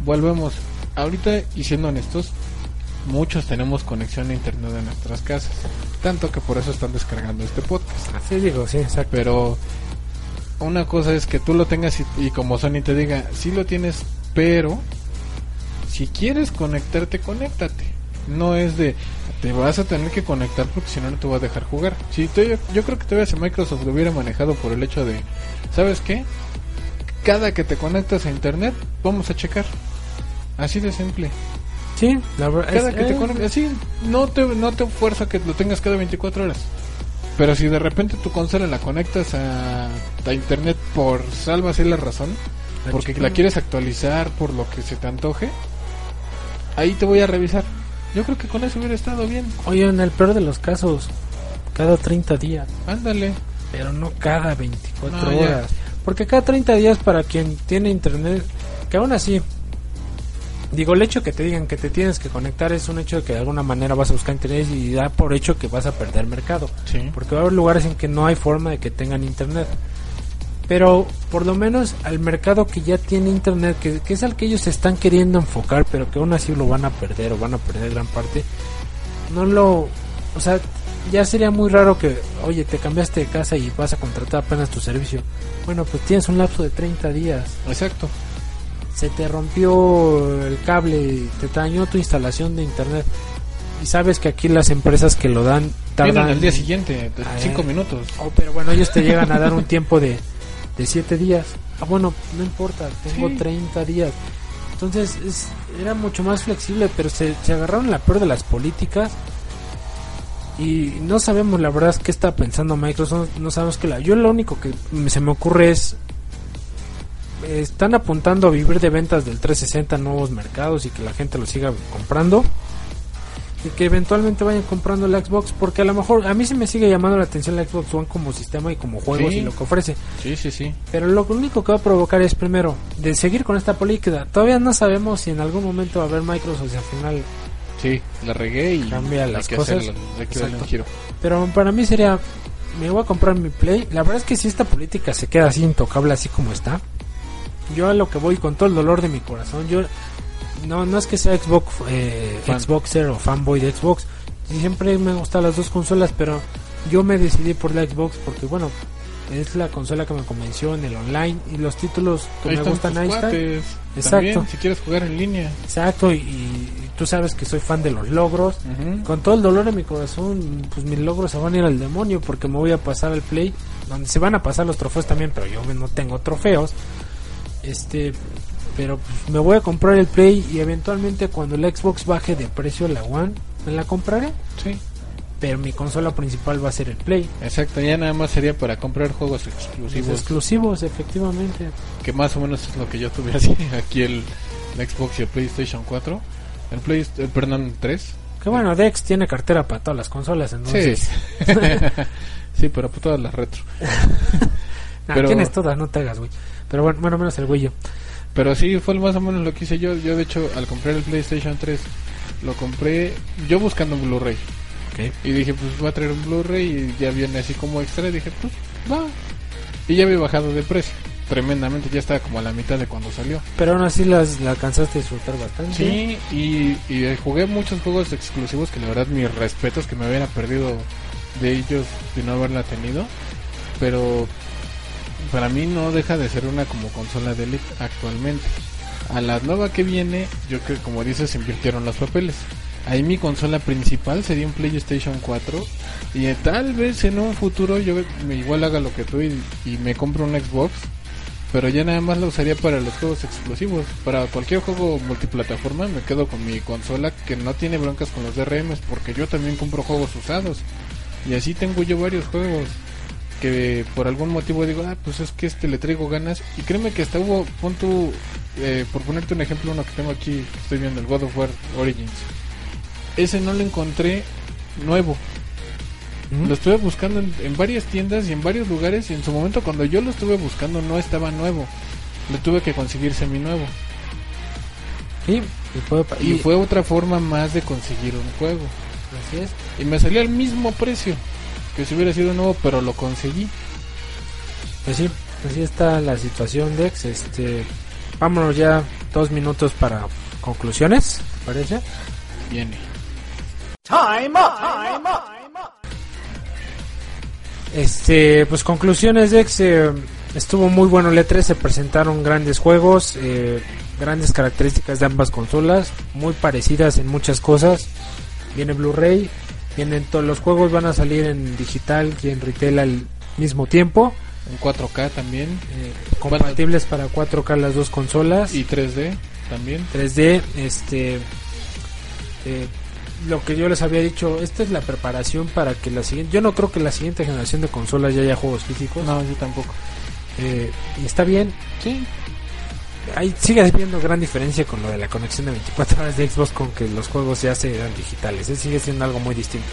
volvemos. Ahorita, y siendo honestos, muchos tenemos conexión a internet en nuestras casas. Tanto que por eso están descargando este podcast. Así digo, sí, exacto. Pero una cosa es que tú lo tengas y, y como Sony te diga, sí lo tienes, pero si quieres conectarte, conéctate. No es de te vas a tener que conectar porque si no no te va a dejar jugar. Si te- yo creo que todavía si Microsoft lo hubiera manejado por el hecho de, ¿sabes qué? Cada que te conectas a internet, vamos a checar. Así de simple. Sí, la verdad. Cada es- que te así, no te, no te fuerza que lo tengas cada 24 horas. Pero si de repente tu consola la conectas a, a internet por salva así la razón, porque la quieres actualizar por lo que se te antoje, ahí te voy a revisar. Yo creo que con eso hubiera estado bien. Oye, en el peor de los casos, cada 30 días, Ándale. pero no cada 24 No, ya. horas. Porque cada 30 días para quien tiene internet, que aún así, digo, el hecho que te digan que te tienes que conectar es un hecho de que de alguna manera vas a buscar internet y da por hecho que vas a perder mercado. Sí. Porque va a haber lugares en que no hay forma de que tengan internet. Pero por lo menos al mercado que ya tiene internet, que, que es al que ellos se están queriendo enfocar, pero que aún así lo van a perder o van a perder gran parte, no lo... O sea, ya sería muy raro que, oye, te cambiaste de casa y vas a contratar apenas tu servicio. Bueno, pues tienes un lapso de 30 días. Exacto. Se te rompió el cable, te dañó tu instalación de internet. Y sabes que aquí las empresas que lo dan tardan... Al día siguiente, cinco eh. minutos. Oh, pero bueno, ellos te llegan a dar un tiempo de, de 7 días. Ah, bueno, no importa, tengo Sí. 30 días. Entonces es- era mucho más flexible, pero se, se agarraron la peor de las políticas. Y no sabemos la verdad qué está pensando Microsoft. No sabemos que la. Yo lo único que se me ocurre es. Están apuntando a vivir de ventas del 360 a nuevos mercados y que la gente lo siga comprando y que eventualmente vayan comprando la Xbox porque a lo mejor a mí se me sigue llamando la atención la Xbox One como sistema y como juegos Sí. y lo que ofrece Sí, sí, sí. pero lo único que va a provocar es primero de seguir con esta política todavía no sabemos si en algún momento va a haber Microsoft y al final Sí, la regué y Cambia hay las que cosas. hay que pero para mí sería me voy a comprar mi Play la verdad es que si esta política se queda así intocable así como está yo a lo que voy con todo el dolor de mi corazón yo no no es que sea Xbox eh. Xboxer o fanboy de Xbox siempre me han gustado las dos consolas pero yo me decidí por la Xbox porque bueno es la consola que me convenció en el online y los títulos que Ahí me gustan ahí están. Exacto. También, si quieres jugar en línea. exacto y, y tú sabes que soy fan de los logros con todo el dolor de mi corazón, pues mis logros se van a ir al demonio porque me voy a pasar al play, donde se van a pasar los trofeos también, pero yo no tengo trofeos. Este, pero pues, me voy a comprar el play y eventualmente cuando la Xbox baje de precio la One, me la compraré, Sí, pero mi consola principal va a ser el play. exacto. Ya nada más sería para comprar juegos Los exclusivos. exclusivos, efectivamente. que más o menos es lo que yo tuve así. Aquí el, el Xbox y el PlayStation 4. El, Play, el perdón, 3. Que bueno, Dex tiene cartera para todas las consolas, entonces. sí, pero por todas las retro. Nah, pero- tienes todas, no te hagas, güey. Pero bueno, bueno, menos el güey. Pero sí, fue más o menos lo que hice yo. Yo, de hecho, al comprar el PlayStation 3, lo compré yo buscando un Blu-ray. Y dije, pues voy a traer un Blu-ray y ya viene así como extra. Y dije, pues va. Y ya había bajado de precio. Tremendamente, ya estaba como a la mitad de cuando salió. Pero aún así las, la alcanzaste a disfrutar bastante. Sí, y, y eh, jugué muchos juegos exclusivos que la verdad mis respetos que me hubiera perdido de ellos de no haberla tenido. Pero para mí no deja de ser una como consola de elite actualmente. A la nueva que viene, yo creo como dices, invirtieron los papeles. ahí mi consola principal sería un PlayStation 4 y eh, tal vez en un futuro yo me igual haga lo que tú y, me compro un Xbox, pero ya nada más lo usaría para los juegos explosivos. Para cualquier juego multiplataforma me quedo con mi consola que no tiene broncas con los DRMs porque yo también compro juegos usados. Y así tengo yo varios juegos que por algún motivo digo, ah, pues es que este le traigo ganas. Y créeme que hasta hubo, pon tú, eh, por ponerte un ejemplo, uno que tengo aquí, que estoy viendo, el God of War Origins. Ese no lo encontré nuevo. Lo estuve buscando en, en varias tiendas y en varios lugares y en su momento cuando yo lo estuve buscando no estaba nuevo. Lo tuve que conseguir semi nuevo. Sí, y fue, pa- Y fue otra forma más de conseguir un juego. así es. Y me salió al mismo precio que si hubiera sido nuevo, pero lo conseguí. Pues sí, así está la situación, Dex. Este, vámonos ya dos minutos para conclusiones, ¿parece? Viene. Este, pues conclusiones, Dex. eh, estuvo muy bueno el E3, se presentaron grandes juegos, eh, grandes características de ambas consolas, muy parecidas en muchas cosas. Viene Blu-ray, vienen todos los juegos, van a salir en digital y en retail al mismo tiempo. En 4K también. eh, compatibles para 4K las dos consolas. Y 3D también. 3D, este eh, lo que yo les había dicho, esta es la preparación para que la siguiente, yo no creo que la siguiente generación de consolas ya haya juegos físicos, No, yo tampoco. eh, y está bien, Sí. Ahí sigue habiendo gran diferencia con lo de la conexión de 24 horas de Xbox con que los juegos ya se dan digitales, eh, sigue siendo algo muy distinto.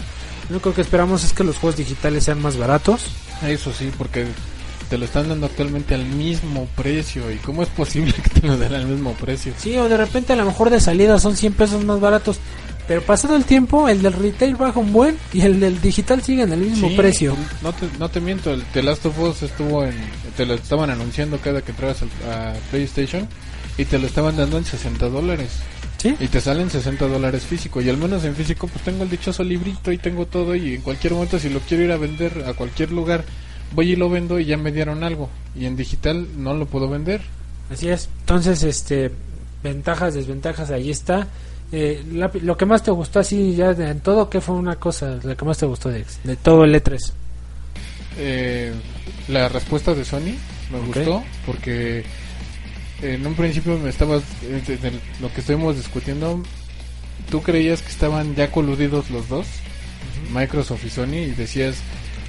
Lo único que esperamos es que los juegos digitales sean más baratos, Eso sí, porque te lo están dando actualmente al mismo precio. ¿Y cómo es posible que te lo den al mismo precio? sí, o de repente a lo mejor de salida son 100 pesos más baratos, pero pasado el tiempo el del retail baja un buen y el del digital sigue en el mismo Sí, precio. No te, no te miento, el The Last of Us estuvo en. Te lo estaban anunciando cada que entrabas a PlayStation y te lo estaban dando en 60 dólares. ¿Sí? Y te salen 60 dólares físico. Y al menos en físico, pues tengo el dichoso librito y tengo todo. Y en cualquier momento, si lo quiero ir a vender a cualquier lugar, voy y lo vendo y ya me dieron algo. Y en digital no lo puedo vender. Así es. Entonces, este, ventajas, desventajas, ahí está. Eh, la- lo que más te gustó así ya de- en todo, ¿qué fue una cosa? Lo que más te gustó de, de todo el E E3. Eh, la respuesta de Sony me gustó porque en un principio me estabas eh, de- de lo que estuvimos discutiendo tú creías que estaban ya coludidos los dos Microsoft y Sony y decías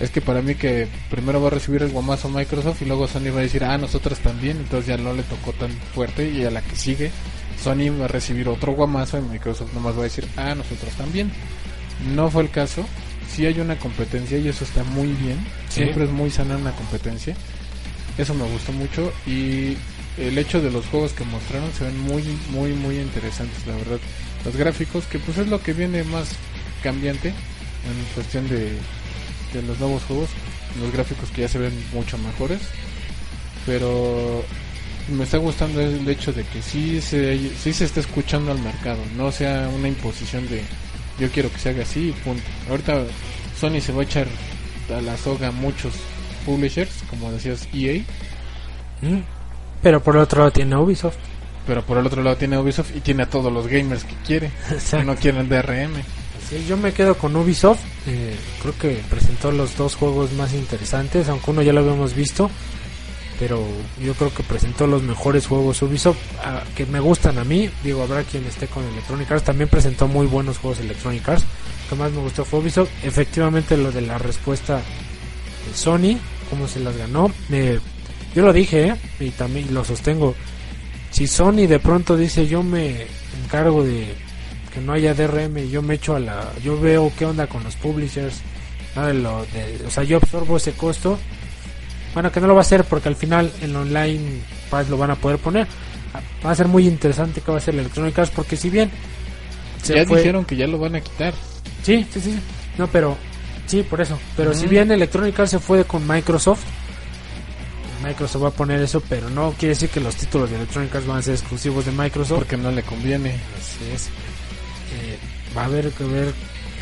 es que para mí que primero va a recibir el guamazo Microsoft y luego Sony va a decir ah nosotros también entonces ya no le tocó tan fuerte y a la que sigue Sony va a recibir otro guamazo y Microsoft nomás va a decir ah nosotros también no fue el caso. Sí hay una competencia y eso está muy bien. Sí. siempre es muy sana una competencia. Eso me gustó mucho. Y el hecho de los juegos que mostraron se ven muy muy muy interesantes la verdad. Los gráficos que pues es lo que viene más cambiante en cuestión de, de los nuevos juegos los gráficos que ya se ven mucho mejores. Pero me está gustando el hecho de que sí se sí se está escuchando al mercado no sea una imposición de yo quiero que se haga así y punto ahorita Sony se va a echar a la soga a muchos publishers como decías EA Mm. Pero por otro lado tiene Ubisoft. pero por el otro lado tiene Ubisoft y tiene a todos los gamers que quiere que no quieren DRM Sí, yo me quedo con Ubisoft. eh, creo que presentó los dos juegos más interesantes, aunque uno ya lo habíamos visto. Pero yo creo que presentó los mejores juegos Ubisoft ah, que me gustan a mí. Digo, habrá quien esté con Electronic Arts. También presentó muy buenos juegos Electronic Arts. Lo que más me gustó fue Ubisoft. Efectivamente, lo de la respuesta de Sony, cómo se las ganó. eh, yo lo dije, ¿eh? y también lo sostengo. Si Sony de pronto dice, yo me encargo de que no haya DRM yo me echo a la yo veo qué onda con los publishers o sea yo absorbo ese costo bueno que no lo va a hacer porque al final en online pues lo van a poder poner va a ser muy interesante que va a ser el Electronic Arts porque si bien se ya fue- dijeron que ya lo van a quitar sí sí sí no pero sí por eso pero si Ujú. bien Electronic Arts se fue con Microsoft Microsoft va a poner eso pero no quiere decir que los títulos de Electronic Arts van a ser exclusivos de Microsoft porque no le conviene Así es. Eh, va a haber que ver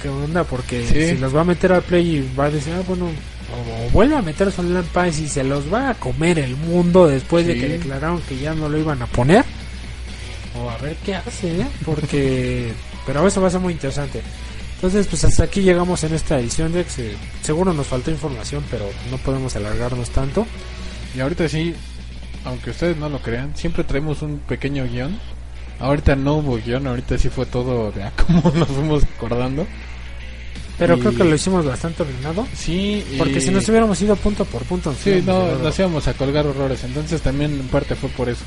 qué onda, porque Sí. si los va a meter al Play y va a decir, ah, bueno, o, o vuelve a meter su Online Pass y se los va a comer el mundo después de que declararon que ya no lo iban a poner, pero a ver qué hace, ¿eh? Porque, pero eso va a ser muy interesante. Entonces, pues hasta aquí llegamos en esta edición de que seguro nos faltó información, pero no podemos alargarnos tanto. Y ahorita sí, aunque ustedes no lo crean, siempre traemos un pequeño guion. Ahorita no hubo guion, ahorita sí fue todo de a cómo nos fuimos acordando. Pero Y- creo que lo hicimos bastante ordenado. Sí, y- Porque si nos hubiéramos ido punto por punto, nos Sí, no, nos íbamos a colgar horrores, entonces también en parte fue por eso.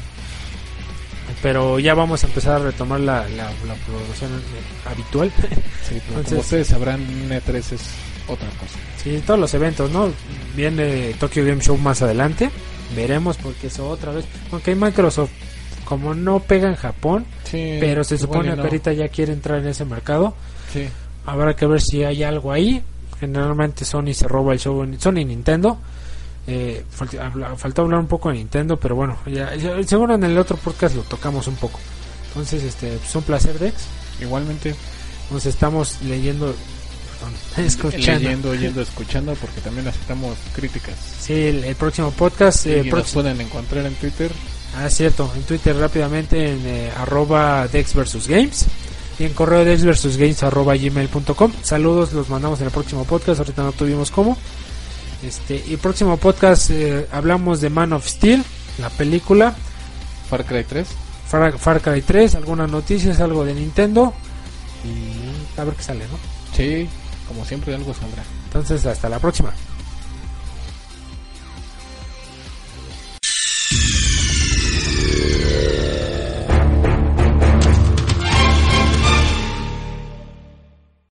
pero ya vamos a empezar a retomar la, la, la programación eh, habitual. Sí, pero Entonces- como ustedes sabrán, un E3 es otra cosa. sí, todos los eventos, ¿no? Viene Tokyo Game Show más adelante. Veremos porque eso otra vez. Aunque hay Microsoft, como no pega en Japón, Sí, pero se supone y que no. ahorita ya quiere entrar en ese mercado. Sí, Habrá que ver si hay algo ahí. Generalmente Sony se roba el show en Sony y Nintendo. Eh, faltó hablar un poco de Nintendo, pero bueno, ya, ya- seguro en el otro podcast lo tocamos un poco. Entonces, este, pues un placer, Dex. igualmente Nos estamos leyendo, perdón, escuchando. leyendo, oyendo, escuchando, porque también aceptamos críticas. Sí, el, el próximo podcast. eh, y nos pueden encontrar en Twitter. Ah, cierto, en Twitter rápidamente en eh, arroba Dex versus Games y en correo de x versus gmail.com Saludos, los mandamos en el próximo podcast, ahorita no tuvimos cómo. Este, y próximo podcast eh, hablamos de Man of Steel, la película. Far Cry 3. Far, Far Cry 3, algunas noticias, algo de Nintendo. Y a ver qué sale, ¿no? Sí, como siempre algo saldrá. Entonces, hasta la próxima.